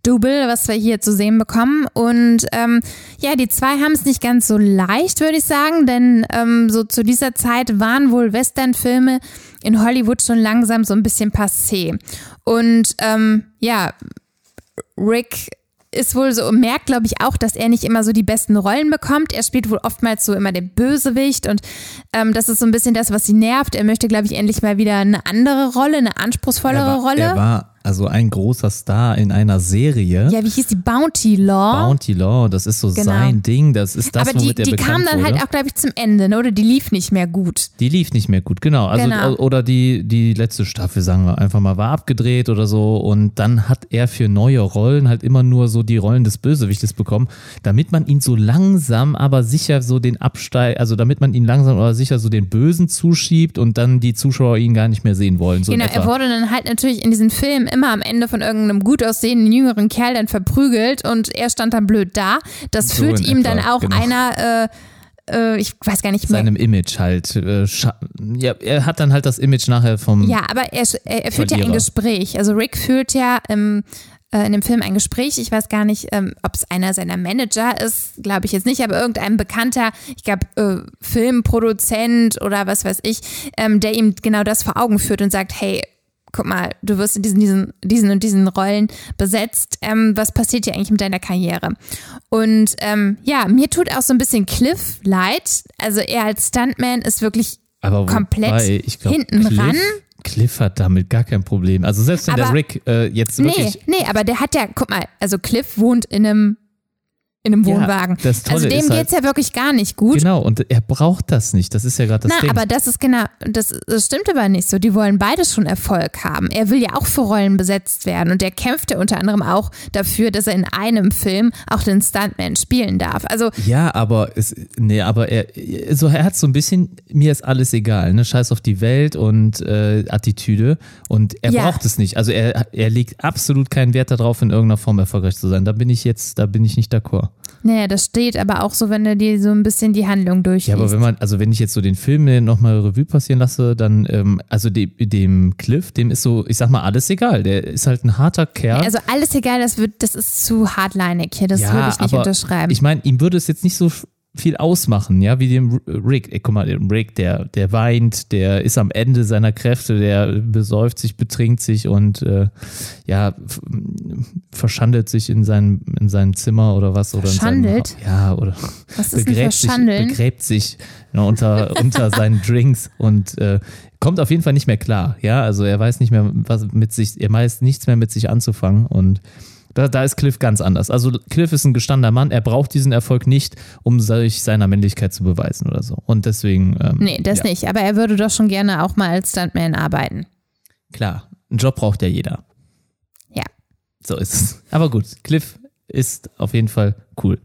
Double, was wir hier zu sehen bekommen. Und ähm, ja, die zwei haben es nicht ganz so leicht, würde ich sagen, denn ähm, so zu dieser Zeit waren wohl Westernfilme in Hollywood schon langsam so ein bisschen passé. Und ähm, ja, Rick ist wohl so, merkt, glaube ich, auch, dass er nicht immer so die besten Rollen bekommt. Er spielt wohl oftmals so immer den Bösewicht und ähm, das ist so ein bisschen das, was sie nervt. Er möchte, glaube ich, endlich mal wieder eine andere Rolle, eine anspruchsvollere er war, Rolle. Er war also ein großer Star in einer Serie. ja, wie hieß die Bounty Law? Bounty Law, das ist so Genau. sein Ding, das ist das, Aber die, womit er die kam dann wurde. halt auch, glaube ich, zum Ende, ne? oder die lief nicht mehr gut. Die lief nicht mehr gut, genau. Also, Genau. Oder die, die letzte Staffel, sagen wir einfach mal, war abgedreht oder so. Und dann hat er für neue Rollen halt immer nur so die Rollen des Bösewichtes bekommen, damit man ihn so langsam, aber sicher so den Absteig, also damit man ihn langsam aber sicher so den Bösen zuschiebt und dann die Zuschauer ihn gar nicht mehr sehen wollen. So genau, er wurde dann halt natürlich in diesen Filmen immer am Ende von irgendeinem gut aussehenden jüngeren Kerl dann verprügelt und er stand dann blöd da. Das So führt ihm dann etwa, auch genau. einer, äh, äh, ich weiß gar nicht mehr. seinem Image halt. Äh, ja, er hat dann halt das Image nachher vom. Ja, aber er, er, er führt ja ein. Gespräch. Also Rick führt ja im, äh, in dem Film ein Gespräch. Ich weiß gar nicht, ähm, ob es einer seiner Manager ist, glaube ich jetzt nicht, aber irgendein bekannter, ich glaube, äh, Filmproduzent oder was weiß ich, ähm, der ihm genau das vor Augen führt und sagt, hey, guck mal, du wirst in diesen, diesen, diesen und diesen Rollen besetzt. Ähm, was passiert hier eigentlich mit deiner Karriere? Und ähm, ja, mir tut auch so ein bisschen Cliff leid. Also er als Stuntman ist wirklich aber komplett wobei, glaub, hinten Cliff, ran. Cliff hat damit gar kein Problem. Also selbst wenn der Aber- Rick äh, jetzt Nee, wirklich. nee, aber der hat ja, guck mal, also Cliff wohnt in einem, in einem Ja, Wohnwagen. Tolle also dem ist halt- geht's ja wirklich gar nicht gut. Genau, und er braucht das nicht. Das ist ja gerade das Na, Ding. aber das ist genau, das, das stimmt aber nicht so. Die wollen beide schon Erfolg haben. Er will ja auch für Rollen besetzt werden und der kämpft ja unter anderem auch dafür, dass er in einem Film auch den Stuntman spielen darf. Also Ja, aber es, nee, aber er, so er hat so ein bisschen, mir ist alles egal, ne? Scheiß auf die Welt und äh, Attitüde und er Ja. braucht es nicht. Also er, er legt absolut keinen Wert darauf, in irgendeiner Form erfolgreich zu sein. Da bin ich jetzt, da bin ich nicht d'accord. Naja, das steht aber auch so, wenn du dir so ein bisschen die Handlung durchliest. Ja, aber wenn man, also wenn ich jetzt so den Film nochmal Revue passieren lasse, dann, ähm, also dem, dem Cliff, dem ist so, ich sag mal, alles egal. Der ist halt ein harter Kerl. also alles egal, das wird, das ist zu hardlinig hier, das würde ich nicht aber unterschreiben. Ich meine, ihm würde es jetzt nicht so viel ausmachen, ja, wie dem Rick. Ey, guck mal, dem Rick, der, der weint, der ist am Ende seiner Kräfte, der besäuft sich, betrinkt sich und äh, ja, verschandelt sich in seinem, in seinem Zimmer oder was. Oder verschandelt? Seinem, ja, oder was ist begräbt, sich, begräbt sich ja, unter, unter seinen Drinks und äh, kommt auf jeden Fall nicht mehr klar. Ja, also er weiß nicht mehr, was mit sich, er weiß nichts mehr mit sich anzufangen und da, da ist Cliff ganz anders. Also Cliff ist ein gestandener Mann, er braucht diesen Erfolg nicht, um sich seiner Männlichkeit zu beweisen oder so. Und deswegen. Ähm, nee, das ja. nicht. Aber er würde doch schon gerne auch mal als Stuntman arbeiten. Klar, einen Job braucht ja jeder. Ja. So ist es. Aber gut, Cliff ist auf jeden Fall cool.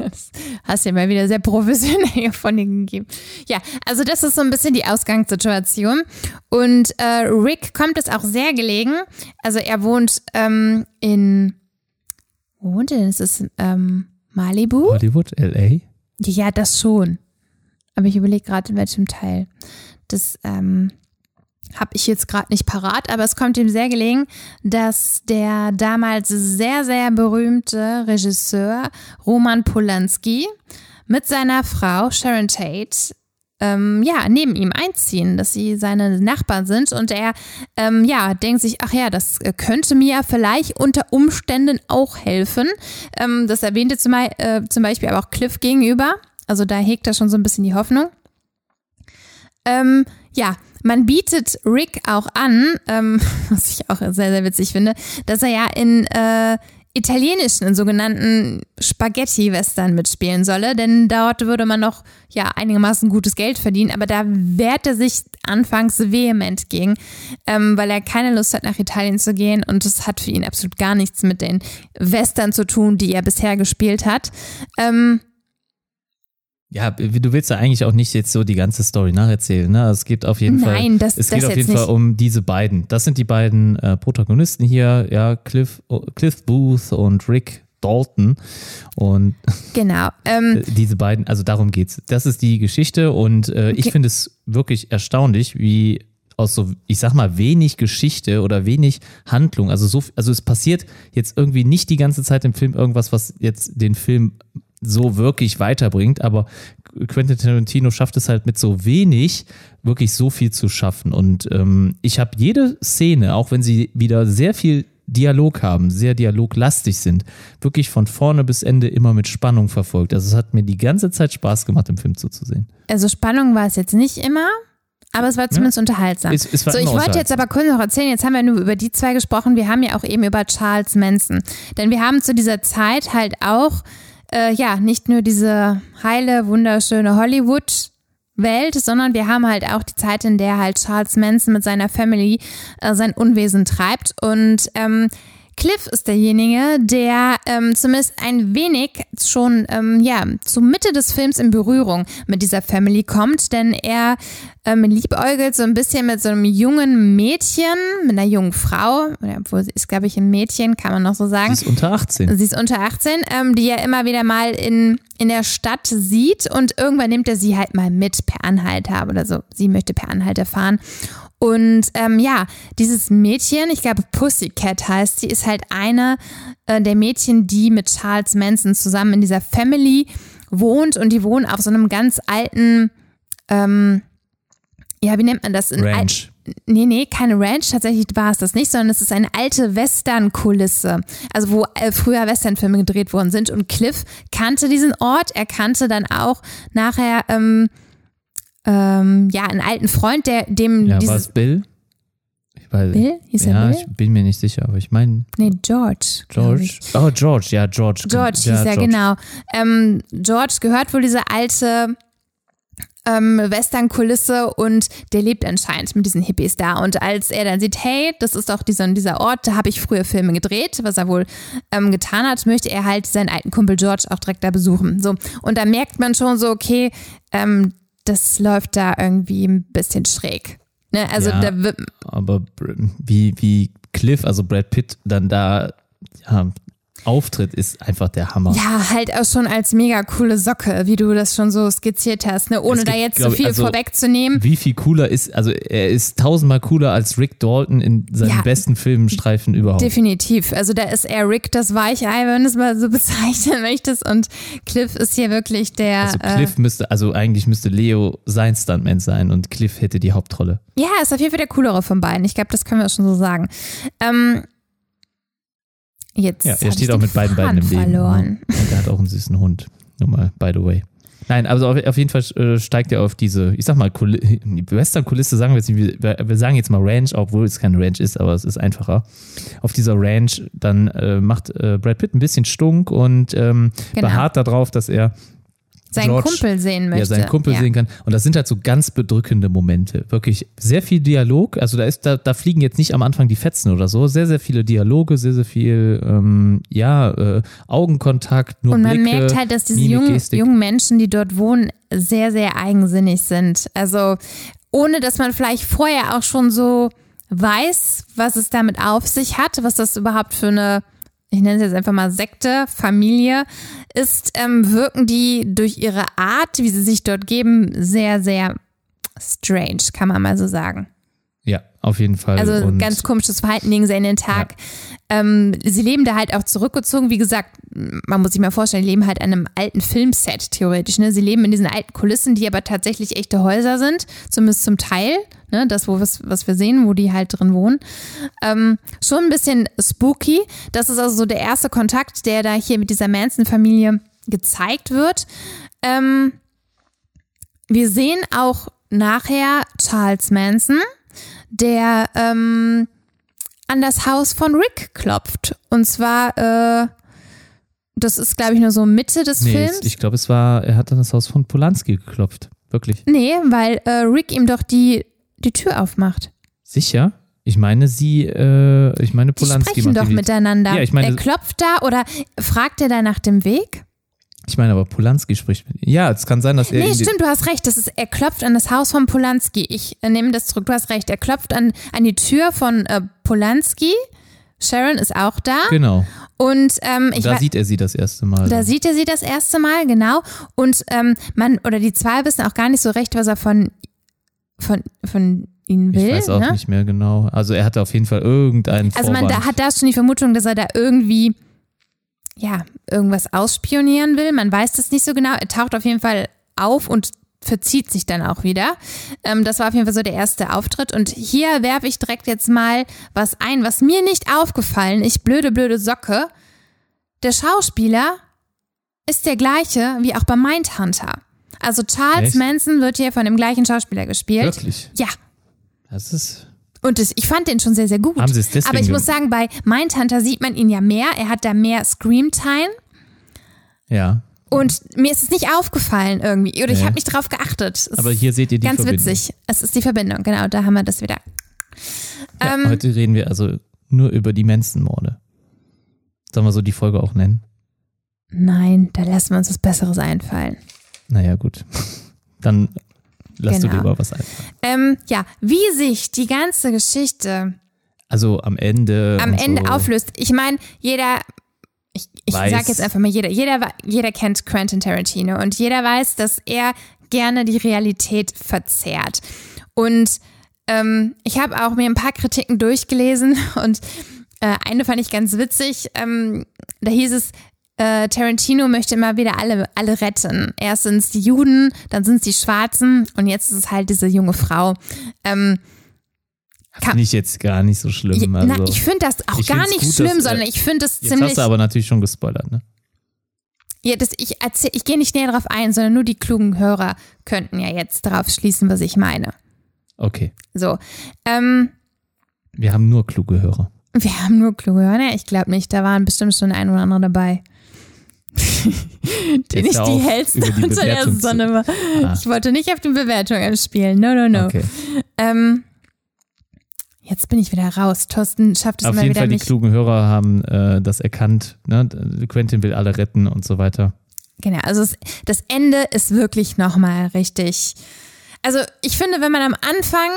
Das hast du ja mal wieder sehr professionell von dir gegeben. Ja, also das ist so ein bisschen die Ausgangssituation. Und äh, Rick kommt es auch sehr gelegen. Also er wohnt ähm, in, wo wohnt er denn? Ist es ähm, Malibu? Hollywood, L.A.? Ja, das schon. Aber ich überlege gerade, in welchem Teil. Das, ähm, habe ich jetzt gerade nicht parat, aber es kommt ihm sehr gelegen, dass der damals sehr, sehr berühmte Regisseur Roman Polanski mit seiner Frau Sharon Tate ähm, ja, neben ihm einziehen, dass sie seine Nachbarn sind und er ähm, ja, denkt sich, ach ja, das könnte mir vielleicht unter Umständen auch helfen. Ähm, das erwähnte zum, äh, zum Beispiel aber auch Cliff gegenüber. Also da hegt er schon so ein bisschen die Hoffnung. Ähm, ja, man bietet Rick auch an, ähm, was ich auch sehr, sehr witzig finde, dass er ja in äh, italienischen, in sogenannten Spaghetti-Western mitspielen solle, denn dort würde man noch ja einigermaßen gutes Geld verdienen, aber da wehrt er sich anfangs vehement gegen, ähm, weil er keine Lust hat, nach Italien zu gehen und es hat für ihn absolut gar nichts mit den Western zu tun, die er bisher gespielt hat. Ähm, ja, du willst ja eigentlich auch nicht jetzt so die ganze Story nacherzählen. Ne? Es geht auf jeden Nein, Fall. Nein, das Es geht das auf jeden nicht. Fall um diese beiden. Das sind die beiden äh, Protagonisten hier, ja, Cliff, Cliff Booth und Rick Dalton. Und genau. Ähm, diese beiden, also darum geht's. Das ist die Geschichte und äh, ich finde es wirklich erstaunlich, wie aus so, ich sag mal, wenig Geschichte oder wenig Handlung, also so, also es passiert jetzt irgendwie nicht die ganze Zeit im Film irgendwas, was jetzt den Film so wirklich weiterbringt, aber Quentin Tarantino schafft es halt mit so wenig wirklich so viel zu schaffen. Und ähm, ich habe jede Szene, auch wenn sie wieder sehr viel Dialog haben, sehr dialoglastig sind, wirklich von vorne bis Ende immer mit Spannung verfolgt. Also es hat mir die ganze Zeit Spaß gemacht, im Film zuzusehen. Also Spannung war es jetzt nicht immer, aber es war zumindest ja. unterhaltsam. Es, es so, ich wollte jetzt aber kurz noch erzählen, jetzt haben wir nur über die zwei gesprochen, wir haben ja auch eben über Charles Manson. Denn wir haben zu dieser Zeit halt auch äh, ja, nicht nur diese heile, wunderschöne Hollywood- Welt, sondern wir haben halt auch die Zeit, in der halt Charles Manson mit seiner Family äh, sein Unwesen treibt. Und ähm, Cliff ist derjenige, der ähm, zumindest ein wenig schon ähm, ja zur Mitte des Films in Berührung mit dieser Family kommt, denn er ähm, liebäugelt so ein bisschen mit so einem jungen Mädchen, mit einer jungen Frau, obwohl sie ist, glaube ich, ein Mädchen, kann man noch so sagen. Sie ist unter 18. Sie ist unter 18, ähm, die er immer wieder mal in, in der Stadt sieht und irgendwann nimmt er sie halt mal mit per Anhalter oder so. Sie möchte per Anhalter fahren. Und ähm, ja, dieses Mädchen, ich glaube Pussycat heißt sie, ist halt eine äh, der Mädchen, die mit Charles Manson zusammen in dieser Family wohnt und die wohnen auf so einem ganz alten, ähm, ja, wie nennt man das? Ranch. Nee, nee, keine Ranch, tatsächlich war es das nicht, sondern es ist eine alte Western-Kulisse, also wo äh, früher Western-Filme gedreht worden sind. Und Cliff kannte diesen Ort, er kannte dann auch nachher ähm, ähm, ja, einen alten Freund, der dem ja, dieses. War es Bill? Ich weiß, Bill? Hieß er ja, Bill? ich bin mir nicht sicher, aber ich meine. Nee, George. George. Oh, George, ja, George. George ja, hieß er, George. genau. Ähm, George gehört wohl diese alte ähm, Western-Kulisse und der lebt anscheinend mit diesen Hippies da. Und als er dann sieht, hey, das ist doch dieser, dieser Ort, da habe ich früher Filme gedreht, was er wohl ähm, getan hat, möchte er halt seinen alten Kumpel George auch direkt da besuchen. So. Und da merkt man schon so, okay, ähm, das läuft da irgendwie ein bisschen schräg. Ne? Also Ja. da wird, Aber wie, wie Cliff, also Brad Pitt, dann da, ja, Auftritt ist einfach der Hammer. Ja, halt auch schon als mega coole Socke, wie du das schon so skizziert hast, ne? ohne Es da gibt, jetzt so viel also- vorwegzunehmen. Wie viel cooler ist, also er ist tausendmal cooler als Rick Dalton in seinen Ja. besten Filmstreifen überhaupt. Definitiv. Also da ist er Rick das Weichei, wenn du es mal so bezeichnen möchtest. Und Cliff ist hier wirklich der. Also Cliff müsste, also eigentlich müsste Leo sein Stuntman sein und Cliff hätte die Hauptrolle. äh, ja, ist auf jeden Fall der coolere von beiden. Ich glaube, das können wir schon so sagen. Ähm, jetzt. Ja, er ich steht auch mit beiden Beinen im Leben. verloren. Und er hat auch einen süßen Hund. Nur mal, by the way. Nein, also auf, auf jeden Fall äh, steigt er auf diese, ich sag mal, Kuli- Western-Kulisse, sagen wir jetzt nicht, wir, wir sagen jetzt mal Ranch, obwohl es keine Ranch ist, aber es ist einfacher. Auf dieser Ranch, dann äh, macht äh, Brad Pitt ein bisschen Stunk und ähm, Genau. beharrt darauf, dass er Seinen George- Kumpel sehen möchte. ja, seinen Kumpel Ja. sehen kann. Und das sind halt so ganz bedrückende Momente. Wirklich sehr viel Dialog. Also da ist, da, da fliegen jetzt nicht am Anfang die Fetzen oder so. Sehr, sehr viele Dialoge, sehr, sehr viel, ähm, ja, äh, Augenkontakt, nur Und man Blicke, merkt halt, dass diese jungen, jungen Menschen, die dort wohnen, sehr, sehr eigensinnig sind. Also ohne, dass man vielleicht vorher auch schon so weiß, was es damit auf sich hat, was das überhaupt für eine, ich nenne es jetzt einfach mal Sekte, Familie ist, ähm, wirken die durch ihre Art, wie sie sich dort geben, sehr, sehr strange, kann man mal so sagen. Ja, auf jeden Fall. Also Und ganz komisches Verhalten legen sie in den Tag. Ähm, sie leben da halt auch zurückgezogen. Wie gesagt, man muss sich mal vorstellen, die leben halt an einem alten Filmset theoretisch. Ne? Sie leben in diesen alten Kulissen, die aber tatsächlich echte Häuser sind, zumindest zum Teil. Ne? Das, wo was, was wir sehen, wo die halt drin wohnen. Ähm, schon ein bisschen spooky. Das ist also so der erste Kontakt, der da hier mit dieser Manson-Familie gezeigt wird. Ähm, wir sehen auch nachher Charles Manson, der ähm, an das Haus von Rick klopft. Und zwar, äh, das ist, glaube ich, nur so Mitte des nee, Films. ich glaube, es war, er hat an das Haus von Polanski geklopft. Wirklich. nee, weil äh, Rick ihm doch die, die Tür aufmacht. Sicher? Ich meine, sie, äh, ich meine, Die Polanski sprechen macht doch die- miteinander. Ja, ich meine- er klopft da oder fragt er da nach dem Weg? Ich meine, aber Polanski spricht mit ihm. Ja, es kann sein, dass er. Nee, stimmt, du hast recht. Das ist, er klopft an das Haus von Polanski. Ich äh, nehme das zurück, du hast recht. Er klopft an, an die Tür von äh, Polanski. Sharon ist auch da. Genau. Und ähm, ich da sieht er sie das erste Mal. Da sieht er sie das erste Mal, genau. Und ähm, man, oder die zwei wissen auch gar nicht so recht, was er von, von, von ihnen will. ich weiß auch ne? nicht mehr genau. Also er hatte auf jeden Fall irgendeinen Also man Vorwand. da, hat da schon die Vermutung, dass er da irgendwie, ja, irgendwas ausspionieren will. Man weiß das nicht so genau. Er taucht auf jeden Fall auf und verzieht sich dann auch wieder. Ähm, das war auf jeden Fall so der erste Auftritt. Und hier werfe ich direkt jetzt mal was ein, was mir nicht aufgefallen, ich blöde, blöde Socke. Der Schauspieler ist der gleiche wie auch bei Mindhunter. Also Charles Echt? Manson wird hier von dem gleichen Schauspieler gespielt. Wirklich. Ja. Das ist. Und das, ich fand den schon sehr, sehr gut. Haben sie es deswegen Aber ich muss sagen, bei Mindhunter sieht man ihn ja mehr. Er hat da mehr Scream-Time. Ja. Und mir ist es nicht aufgefallen irgendwie. Oder ich Nee. habe nicht drauf geachtet. Es Aber hier seht ihr die ganz Verbindung. witzig. Es ist die Verbindung. Genau, da haben wir das wieder. Ja, Ähm, heute reden wir also nur über die Manson-Morde. Sollen wir so die Folge auch nennen? Nein, da lassen wir uns was Besseres einfallen. Naja, gut. Dann lass du dir Genau. über was einfallen. Ähm, ja, wie sich die ganze Geschichte Also am Ende. am Ende so. auflöst. Ich meine, jeder, ich, ich Weiß. sag jetzt einfach mal jeder, jeder, jeder kennt Quentin Tarantino und jeder weiß, dass er gerne die Realität verzerrt. Und ähm, ich habe auch mir ein paar Kritiken durchgelesen und äh, eine fand ich ganz witzig. Ähm, da hieß es, äh, Tarantino möchte immer wieder alle, alle retten. Erst sind es die Juden, dann sind es die Schwarzen und jetzt ist es halt diese junge Frau. Ähm, Finde ich jetzt gar nicht so schlimm. Also. na, ich finde das auch gar nicht gut, schlimm, dass, äh, sondern ich finde es ziemlich. hast du aber natürlich schon gespoilert, ne? Ja, das, ich erzähl, ich gehe nicht näher darauf ein, sondern nur die klugen Hörer könnten ja jetzt darauf schließen, was ich meine. Okay. So. Ähm, Wir haben nur kluge Hörer. wir haben nur kluge Hörer. Ne, ich glaube nicht. Da waren bestimmt schon ein oder andere dabei. nicht hör die auf, die unter der Sonne war. Ah. Ich wollte nicht auf die Bewertung anspielen. No, no, no. Okay. Ähm, jetzt bin ich wieder raus. Thorsten schafft es Auf jeden wieder Fall, die klugen Hörer haben äh, das erkannt. Ne? Quentin will alle retten und so weiter. Genau, also es, das Ende ist wirklich nochmal richtig. Also ich finde, wenn man am Anfang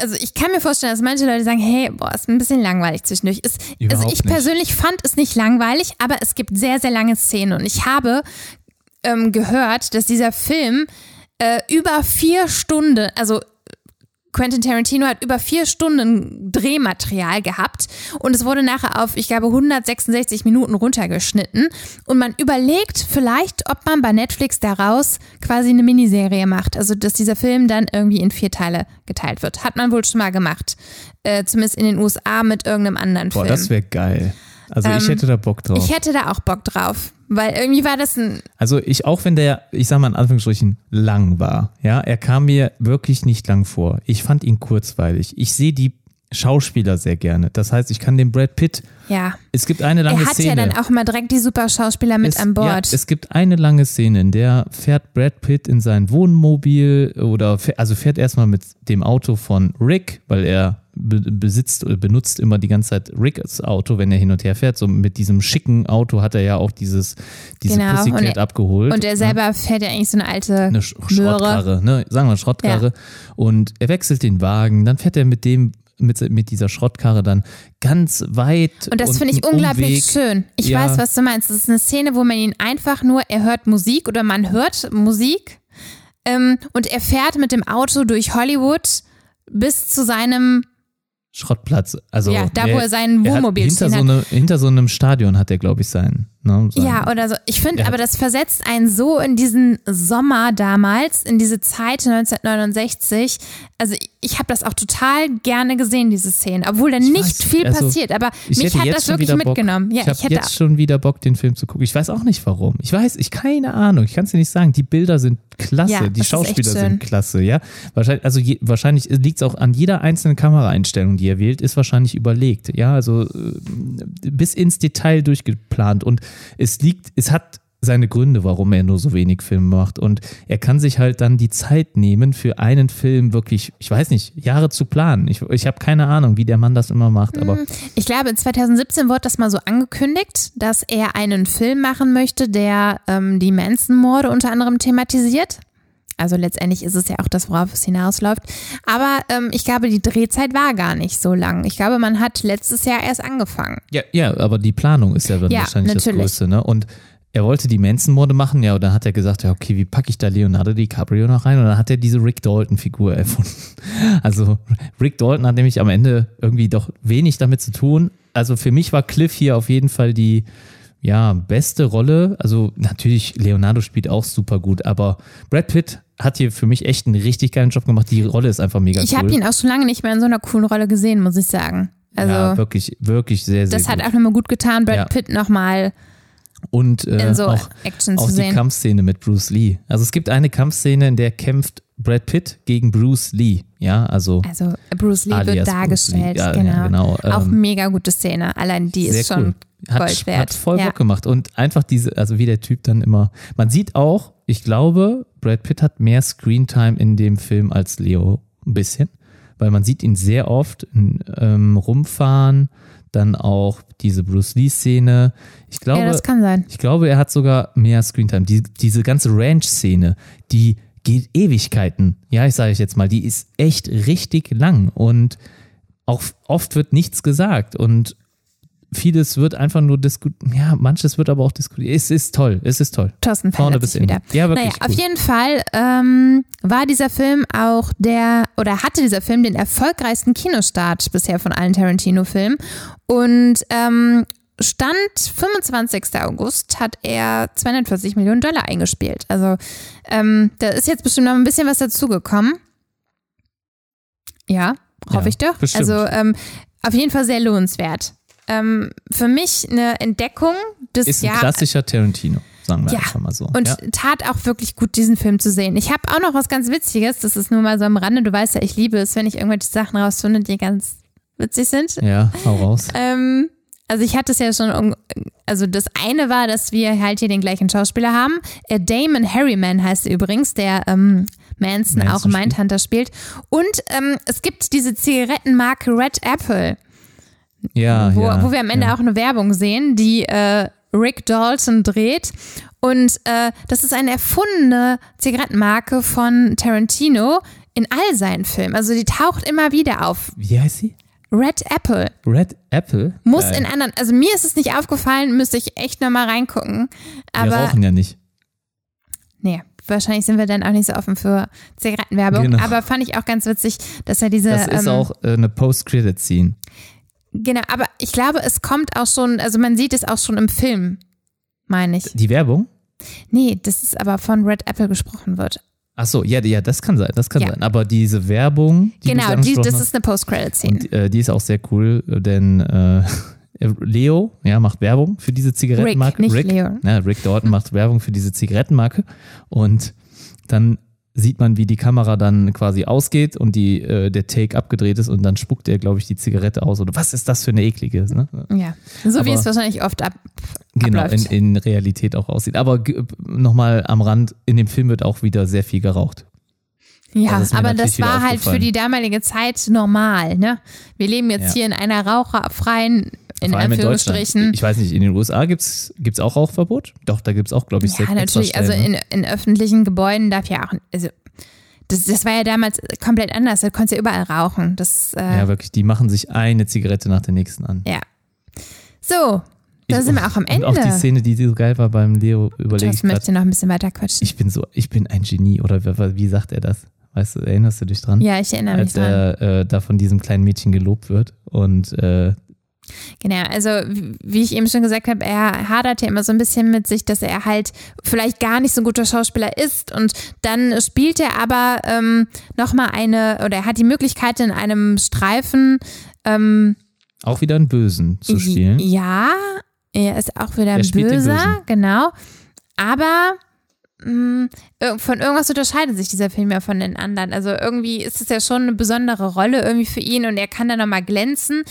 also ich kann mir vorstellen, dass manche Leute sagen, hey, boah, ist ein bisschen langweilig zwischendurch. Ist, also ich nicht. persönlich fand es nicht langweilig, aber es gibt sehr, sehr lange Szenen und ich habe ähm, gehört, dass dieser Film äh, über vier Stunden, also Quentin Tarantino hat über vier Stunden Drehmaterial gehabt und es wurde nachher auf, ich glaube, 166 Minuten runtergeschnitten. Und man überlegt vielleicht, ob man bei Netflix daraus quasi eine Miniserie macht. Also, dass dieser Film dann irgendwie in vier Teile geteilt wird. Hat man wohl schon mal gemacht. Äh, zumindest in den USA mit irgendeinem anderen Boah, Film. das wäre geil. Also ich Ähm, hätte da Bock drauf. ich hätte da auch Bock drauf. Weil irgendwie war das ein, Also ich, auch wenn der, ich sag mal in Anführungsstrichen, lang war, ja, er kam mir wirklich nicht lang vor. Ich fand ihn kurzweilig. Ich sehe die Schauspieler sehr gerne. Das heißt, ich kann den Brad Pitt, ja. es gibt eine lange Er hat Szene. ja dann auch mal direkt die super Schauspieler mit es, an Bord. Ja, es gibt eine lange Szene, in der fährt Brad Pitt in sein Wohnmobil oder fährt, also fährt erstmal mit dem Auto von Rick, weil er be besitzt oder benutzt immer die ganze Zeit Ricks Auto, wenn er hin und her fährt. So mit diesem schicken Auto hat er ja auch dieses diese Genau, Pussycat und er- abgeholt. Und er selber fährt ja eigentlich so eine alte eine Sch Möhre. Schrottkarre, ne? sagen wir Schrottkarre. Und er wechselt den Wagen, dann fährt er mit dem mit, mit dieser Schrottkarre dann ganz weit. Und das finde ich unglaublich Umweg. schön. Ich Ja. weiß, was du meinst. Das ist eine Szene, wo man ihn einfach nur, er hört Musik oder man hört Musik ähm, und er fährt mit dem Auto durch Hollywood bis zu seinem, Schrottplatz. Also ja, da wo er sein Wohnmobil hinter so, eine, hinter so einem Stadion hat er, glaube ich, sein. Ne, Ja, oder so. Ich finde Er aber, das versetzt einen so in diesen Sommer damals, in diese Zeit 1969. Also ich, ich habe das auch total gerne gesehen, diese Szene, obwohl da nicht weiß, viel also, passiert. Aber Ich mich hat das wirklich mitgenommen. Ja, ich ich, habe jetzt schon wieder Bock, den Film zu gucken. Ich weiß auch nicht warum. Ich weiß, ich keine Ahnung. Ich kann es dir nicht sagen. Die Bilder sind klasse. Ja, die Schauspieler sind klasse. Ja, wahrscheinlich. Also je, wahrscheinlich liegt es auch an jeder einzelnen Kameraeinstellung, die er wählt, ist wahrscheinlich überlegt. Ja, also äh, bis ins Detail durchgeplant. Und es liegt, es hat seine Gründe, warum er nur so wenig Filme macht. Und er kann sich halt dann die Zeit nehmen, für einen Film wirklich, ich weiß nicht, Jahre zu planen. Ich, ich habe keine Ahnung, wie der Mann das immer macht, aber Ich glaube, 2017 wurde das mal so angekündigt, dass er einen Film machen möchte, der ähm, die Manson-Morde unter anderem thematisiert. Also letztendlich ist es ja auch das, worauf es hinausläuft. Aber ähm, ich glaube, die Drehzeit war gar nicht so lang. Ich glaube, man hat letztes Jahr erst angefangen. Ja, ja, aber die Planung ist ja dann Ja, wahrscheinlich natürlich. das Größte, ne? Und er wollte die Manson-Morde machen, ja, und dann hat er gesagt, ja, okay, wie packe ich da Leonardo DiCaprio noch rein? Und dann hat er diese Rick Dalton-Figur erfunden. Also Rick Dalton hat nämlich am Ende irgendwie doch wenig damit zu tun. Also für mich war Cliff hier auf jeden Fall die ja, beste Rolle. Also natürlich, Leonardo spielt auch super gut, aber Brad Pitt hat hier für mich echt einen richtig geilen Job gemacht. Die Rolle ist einfach mega Ich cool. habe ihn auch schon lange nicht mehr in so einer coolen Rolle gesehen, muss ich sagen. Also ja, wirklich, wirklich sehr, sehr das gut. hat auch nochmal gut getan, Brad Ja. Pitt nochmal Und äh, in so auch auch die. Kampfszene mit Bruce Lee. Also es gibt eine Kampfszene, in der kämpft Brad Pitt gegen Bruce Lee. Ja, also Also Bruce Lee wird dargestellt, Lee. Ja, genau. ja, genau. Auch Ähm, mega gute Szene. Allein die ist schon cool. Hat, Gold wert. hat voll Ja. Bock gemacht. Und einfach diese, also wie der Typ dann immer. Man sieht auch, ich glaube, Brad Pitt hat mehr Screentime in dem Film als Leo. Ein bisschen. Weil man sieht ihn sehr oft ähm, rumfahren. Dann auch diese Bruce Lee-Szene. Ich glaube, ja, das kann sein. Ich glaube, er hat sogar mehr Screentime. Die, diese ganze Ranch-Szene, die geht Ewigkeiten. Ja, ich sage ich jetzt mal, die ist echt richtig lang und auch oft wird nichts gesagt und vieles wird einfach nur diskutiert. Ja, manches wird aber auch diskutiert. Es ist toll, es ist toll. Thorsten Vorne bis wieder. Ja, wirklich Naja, auf cool. jeden Fall ähm, war dieser Film auch der, oder hatte dieser Film den erfolgreichsten Kinostart bisher von allen Tarantino-Filmen. Und ähm, Stand 25. August hat er 240 Millionen Dollar eingespielt. Also ähm, da ist jetzt bestimmt noch ein bisschen was dazugekommen. Ja, hoffe Ja, ich doch. bestimmt. Also ähm, auf jeden Fall sehr lohnenswert. Ähm, für mich eine Entdeckung des Ist ein Jahres. klassischer Tarantino, sagen wir Ja, einfach mal so. Und ja. tat auch wirklich gut, diesen Film zu sehen. Ich habe auch noch was ganz Witziges, das ist nur mal so am Rande. Du weißt ja, ich liebe es, wenn ich irgendwelche Sachen rausfinde, die ganz witzig sind. ja, hau raus. Ähm, also ich hatte es ja schon, also das eine war, dass wir halt hier den gleichen Schauspieler haben. Äh, Damon Harriman heißt er übrigens, der ähm, Manson, Manson auch in Mindhunter spielt. Und ähm, es gibt diese Zigarettenmarke Red Apple, Ja, wo, ja, wo wir am Ende ja. auch eine Werbung sehen, die äh, Rick Dalton dreht. Und äh, das ist eine erfundene Zigarettenmarke von Tarantino, in all seinen Filmen. Also die taucht immer wieder auf. Wie heißt sie? Red Apple. Red Apple? Muss Geil. in anderen, also mir ist es nicht aufgefallen, müsste ich echt nochmal reingucken. Wir Aber rauchen ja nicht. nee, wahrscheinlich sind wir dann auch nicht so offen für Zigarettenwerbung. Genau. Aber fand ich auch ganz witzig, dass er diese. Das ist ähm, auch äh, eine Post-Credit-Scene. Genau, aber ich glaube, es kommt auch schon, also man sieht es auch schon im Film, meine ich. Die Werbung? Nee, das ist aber von Red Apple gesprochen wird. Ach so, ja, ja, das kann sein, das kann Ja. sein. Aber diese Werbung, die genau, die, das hast, ist eine Post-Credit-Scene. und, äh, die ist auch sehr cool, äh, denn äh, Leo ja, macht Werbung für diese Zigarettenmarke. Rick, nicht Leo. Ja, Rick Dalton macht Werbung für diese Zigarettenmarke und dann sieht man, wie die Kamera dann quasi ausgeht und die, äh, der Take abgedreht ist und dann spuckt er, glaube ich, die Zigarette aus. Oder was ist das für eine eklige? Ne? Ja, so wie Aber- es wahrscheinlich oft ab, Genau, in, in Realität auch aussieht. Aber nochmal am Rand, in dem Film wird auch wieder sehr viel geraucht. ja, das mir aber das war halt für die damalige Zeit normal. Ne? Wir leben jetzt Ja. hier in einer raucherfreien, in Vor allem in Anführungsstrichen. Deutschland. Ich weiß nicht, in den USA gibt es auch Rauchverbot? Doch, da gibt es auch, glaube ich, Ja, sechs natürlich. Also Extrastellen, in, in öffentlichen Gebäuden darf ja auch, also das, das war ja damals komplett anders. Da konntest du ja überall rauchen. Das, äh, ne? Ja, wirklich, die machen sich eine Zigarette nach der nächsten an. ja. So, da sind wir auch am Und auch die Ende. Szene, die so geil war beim Leo, überlege ich möchte noch ein bisschen weiter quatschen. Ich bin so, ich bin ein Genie, oder wie, sagt er das? Weißt du, erinnerst du dich dran? ja, ich erinnere mich Als dran. er äh, da von diesem kleinen Mädchen gelobt wird und äh, Genau, also wie ich eben schon gesagt habe, er hadert ja immer so ein bisschen mit sich, dass er halt vielleicht gar nicht so ein guter Schauspieler ist und dann spielt er aber ähm, nochmal eine, oder er hat die Möglichkeit in einem Streifen ähm, auch wieder einen Bösen zu spielen. Ja, er ist auch wieder ein Er Böser, genau. Aber mh, ir- von irgendwas unterscheidet sich dieser Film ja von den anderen. Also irgendwie ist es ja schon eine besondere Rolle irgendwie für ihn und er kann da nochmal glänzen.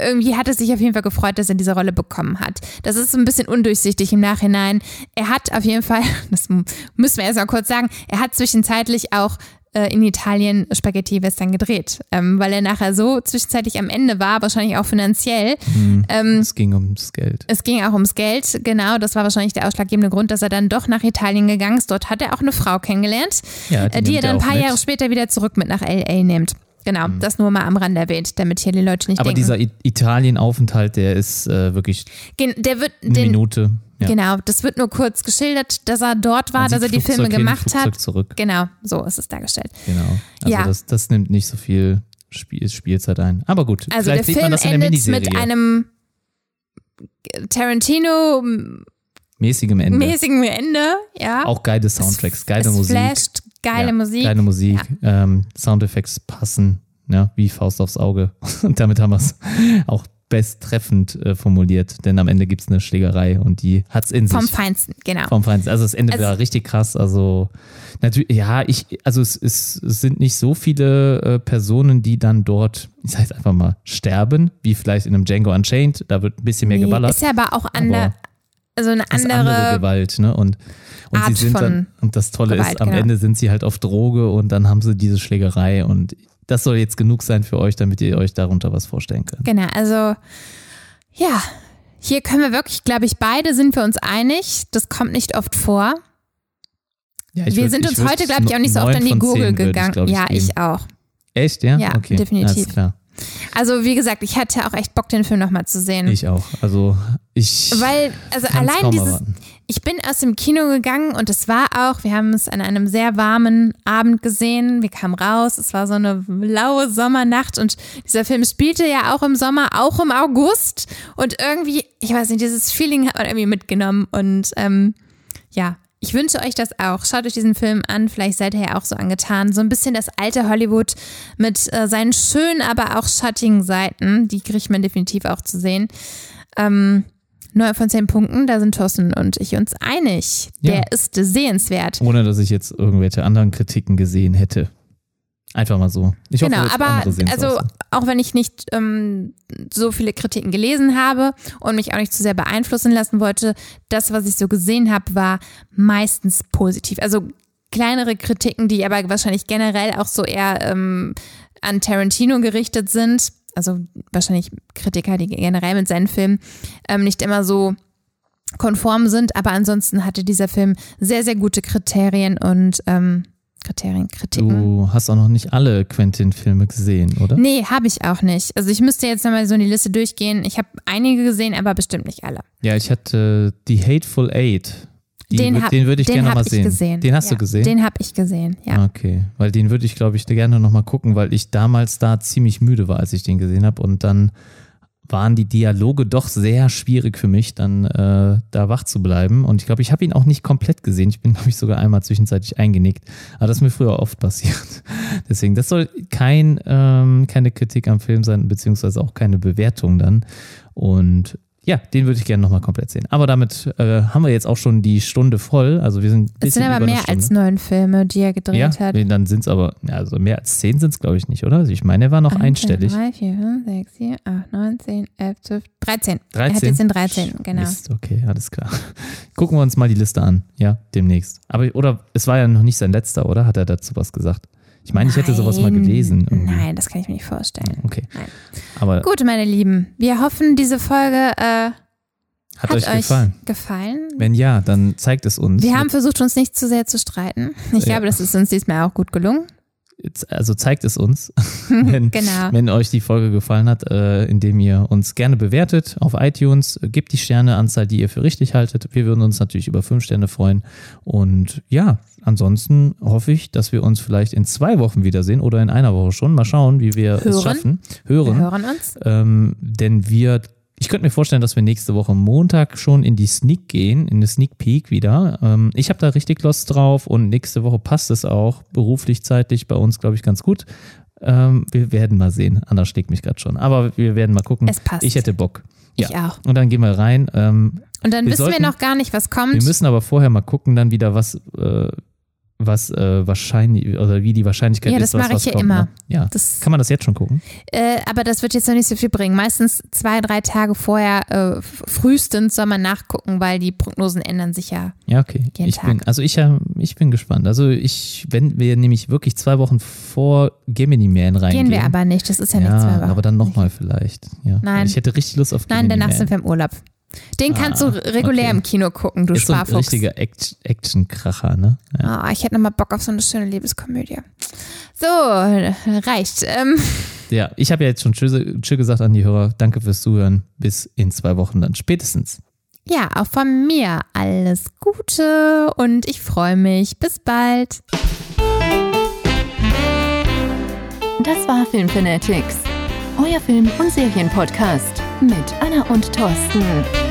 Irgendwie hat es sich auf jeden Fall gefreut, dass er diese Rolle bekommen hat. Das ist so ein bisschen undurchsichtig im Nachhinein. Er hat auf jeden Fall, das müssen wir erst mal kurz sagen, er hat zwischenzeitlich auch äh, in Italien Spaghetti-Western gedreht, ähm, weil er nachher so zwischenzeitlich am Ende war, wahrscheinlich auch finanziell, ähm, Es ging ums Geld. es ging auch ums Geld, genau. Das war wahrscheinlich der ausschlaggebende Grund, dass er dann doch nach Italien gegangen ist. Dort hat er auch eine Frau kennengelernt, Ja, äh, die er dann ein paar mit. Jahre später wieder zurück mit nach L.A. nimmt. Genau, das nur mal am Rand erwähnt, damit hier die Leute nicht Aber denken. dieser I- Italien-Aufenthalt, der ist äh, wirklich Gen- der wird eine den, Minute. Ja. genau, das wird nur kurz geschildert, dass er dort war, dass er die Filme hin, gemacht Flugzeug hat. zurück. Genau, so ist es dargestellt. Genau. Also Ja. das, das nimmt nicht so viel Spiel, Spielzeit ein. Aber gut, Also vielleicht der sieht Film man das in der endet Miniserie. mit einem Tarantino-mäßigen mäßigem Ende. Ende, ja. Auch geile Soundtracks, geile es Musik. flasht, geile Ja, Musik. Geile Musik. Ähm, Soundeffekte passen, ja, wie Faust aufs Auge. Und damit haben wir es auch besttreffend äh, formuliert, denn am Ende gibt es eine Schlägerei und die hat es in Vom sich. Feinsten, genau. Vom Feinsten. Also das Ende Also- war richtig krass. Also natürlich, ja, ich, also es, es, es sind nicht so viele äh, Personen, die dann dort, ich sag jetzt einfach mal, sterben, wie vielleicht in einem Django Unchained. Da wird ein bisschen mehr Nee, geballert. Ist ja aber auch andere, Aber also eine andere, andere Gewalt, ne? Und, und Art sie sind von dann, und das Tolle Gewalt, ist, am genau. Ende sind sie halt auf Droge und dann haben sie diese Schlägerei und das soll jetzt genug sein für euch, damit ihr euch darunter was vorstellen könnt. genau, also ja, hier können wir wirklich, glaube ich, beide sind wir uns einig. Das kommt nicht oft vor. Ja, ich wir würd- sind uns heute, glaube ich, auch nicht so oft an die Gurgel gegangen. glaub ja, geben. ich auch. Echt, ja? Ja, okay. definitiv. Alles klar. Also wie gesagt, ich hatte auch echt Bock, den Film nochmal zu sehen. Ich auch. Also ich Weil, also allein dieses, erwarten. ich bin aus dem Kino gegangen und es war auch, wir haben es an einem sehr warmen Abend gesehen. Wir kamen raus, es war so eine laue Sommernacht und dieser Film spielte ja auch im Sommer, auch im August. Und irgendwie, ich weiß nicht, dieses Feeling hat man irgendwie mitgenommen und ähm, ja. Ich wünsche euch das auch. Schaut euch diesen Film an. Vielleicht seid ihr ja auch so angetan. So ein bisschen das alte Hollywood mit äh, seinen schönen, aber auch schattigen Seiten. Die kriegt man definitiv auch zu sehen. Ähm, 9 von 10 Punkten, da sind Thorsten und ich uns einig. Der Ja. ist sehenswert. Ohne dass ich jetzt irgendwelche anderen Kritiken gesehen hätte. Einfach mal so. Ich hoffe, genau, jetzt aber also auch so. auch wenn ich nicht ähm, so viele Kritiken gelesen habe und mich auch nicht zu sehr beeinflussen lassen wollte, das, was ich so gesehen habe, war meistens positiv. Also kleinere Kritiken, die aber wahrscheinlich generell auch so eher ähm, an Tarantino gerichtet sind. Also wahrscheinlich Kritiker, die generell mit seinen Filmen ähm, nicht immer so konform sind, aber ansonsten hatte dieser Film sehr, sehr gute Kriterien und ähm, Einstellungskriterien, Kritiken. Du hast auch noch nicht alle Quentin-Filme gesehen, oder? Nee, habe ich auch nicht. Also ich müsste jetzt nochmal so in die Liste durchgehen. Ich habe einige gesehen, aber bestimmt nicht alle. Ja, ich hatte die Hateful Eight. Die, den den würde ich den gerne mal ich sehen. gesehen. Den hast ja, du gesehen? Den habe ich gesehen, ja. Okay, weil den würde ich, glaube ich, gerne nochmal gucken, weil ich damals da ziemlich müde war, als ich den gesehen habe. Und dann waren die Dialoge doch sehr schwierig für mich, dann äh, da wach zu bleiben. Und ich glaube, ich habe ihn auch nicht komplett gesehen. Ich bin, glaube ich, sogar einmal zwischenzeitlich eingenickt. Aber das ist mir früher oft passiert. Deswegen, das soll kein, ähm, keine Kritik am Film sein, beziehungsweise auch keine Bewertung dann. Und ja, den würde ich gerne nochmal komplett sehen. Aber damit äh, haben wir jetzt auch schon die Stunde voll. Also wir sind Es sind aber mehr als neun Filme, die er gedreht Ja, hat. dann sind es aber, also mehr als zehn sind es, glaube ich, nicht, oder? Also ich meine, er war noch 1, einstellig. 3, 4, 5, 6, 7, 8, 9, 10, 11, 12, 13. Er hat 13? jetzt in 13, genau. Mist, okay, alles klar. Gucken wir uns mal die Liste an, ja, demnächst. Aber, oder, es war ja noch nicht sein letzter, oder? Hat er dazu was gesagt? Ich meine, ich hätte sowas mal gelesen. Irgendwie. Nein, das kann ich mir nicht vorstellen. Okay. Nein. Aber Gut, meine Lieben, wir hoffen, diese Folge äh, hat, hat euch gefallen? gefallen. Wenn ja, dann zeigt es uns. Wir haben versucht, uns nicht zu sehr zu streiten. Ich Ja. glaube, das ist uns diesmal auch gut gelungen. Also zeigt es uns, wenn, Genau. wenn euch die Folge gefallen hat, äh, indem ihr uns gerne bewertet auf iTunes, äh, gebt die Sterneanzahl, die ihr für richtig haltet. Wir würden uns natürlich über fünf Sterne freuen. Und ja, ansonsten hoffe ich, dass wir uns vielleicht in zwei Wochen wiedersehen oder in einer Woche schon. Mal schauen, wie wir es Hören. schaffen. Wir Hören. hören uns. Ähm, denn wir, ich könnte mir vorstellen, dass wir nächste Woche Montag schon in die Sneak gehen, in eine Sneak Peek wieder. Ähm, ich habe da richtig Lust drauf und nächste Woche passt es auch beruflich, zeitlich bei uns, glaube ich, ganz gut. Ähm, wir werden mal sehen. Anna schlägt mich gerade schon. Aber wir werden mal gucken. Es passt. Ich hätte Bock. Ich Ja. auch. Und dann gehen wir rein. Ähm, Und dann Wir wissen sollten- wir noch gar nicht, was kommt. wir müssen aber vorher mal gucken, dann wieder, was, äh, was äh, wahrscheinlich, oder wie die Wahrscheinlichkeit Ja, ist, das was, mache ich was ja kommt. immer. Ne? Ja. das, Kann man das jetzt schon gucken? äh, aber das wird jetzt noch nicht so viel bringen. Meistens zwei, drei Tage vorher, äh, frühestens soll man nachgucken, weil die Prognosen ändern sich ja. Ja, okay. Jeden ich Tag. bin, also ich, äh, ich bin gespannt. Also ich, wenn wir nämlich wirklich zwei Wochen vor Gemini Man reingehen. Gehen wir aber nicht. Das ist ja, nicht zwei ja, Wochen. aber dann nochmal vielleicht. Ja. Nein. Ich hätte richtig Lust auf Nein, Gemini danach Man. sind wir im Urlaub. Den kannst Ah, du regulär okay. im Kino gucken, du ist so ein Sparfuchs. richtiger Act- Action-Kracher, ne? Ja. Ah, ich hätte nochmal Bock auf so eine schöne Liebeskomödie. So, reicht. Ähm, ja, ich habe ja jetzt schon Tschüss, Tschüss gesagt an die Hörer. Danke fürs Zuhören. Bis in zwei Wochen dann spätestens. ja, auch von mir alles Gute und ich freue mich. Bis bald. Das war Filmfanatics, euer Film- und Serienpodcast mit Anna und Thorsten.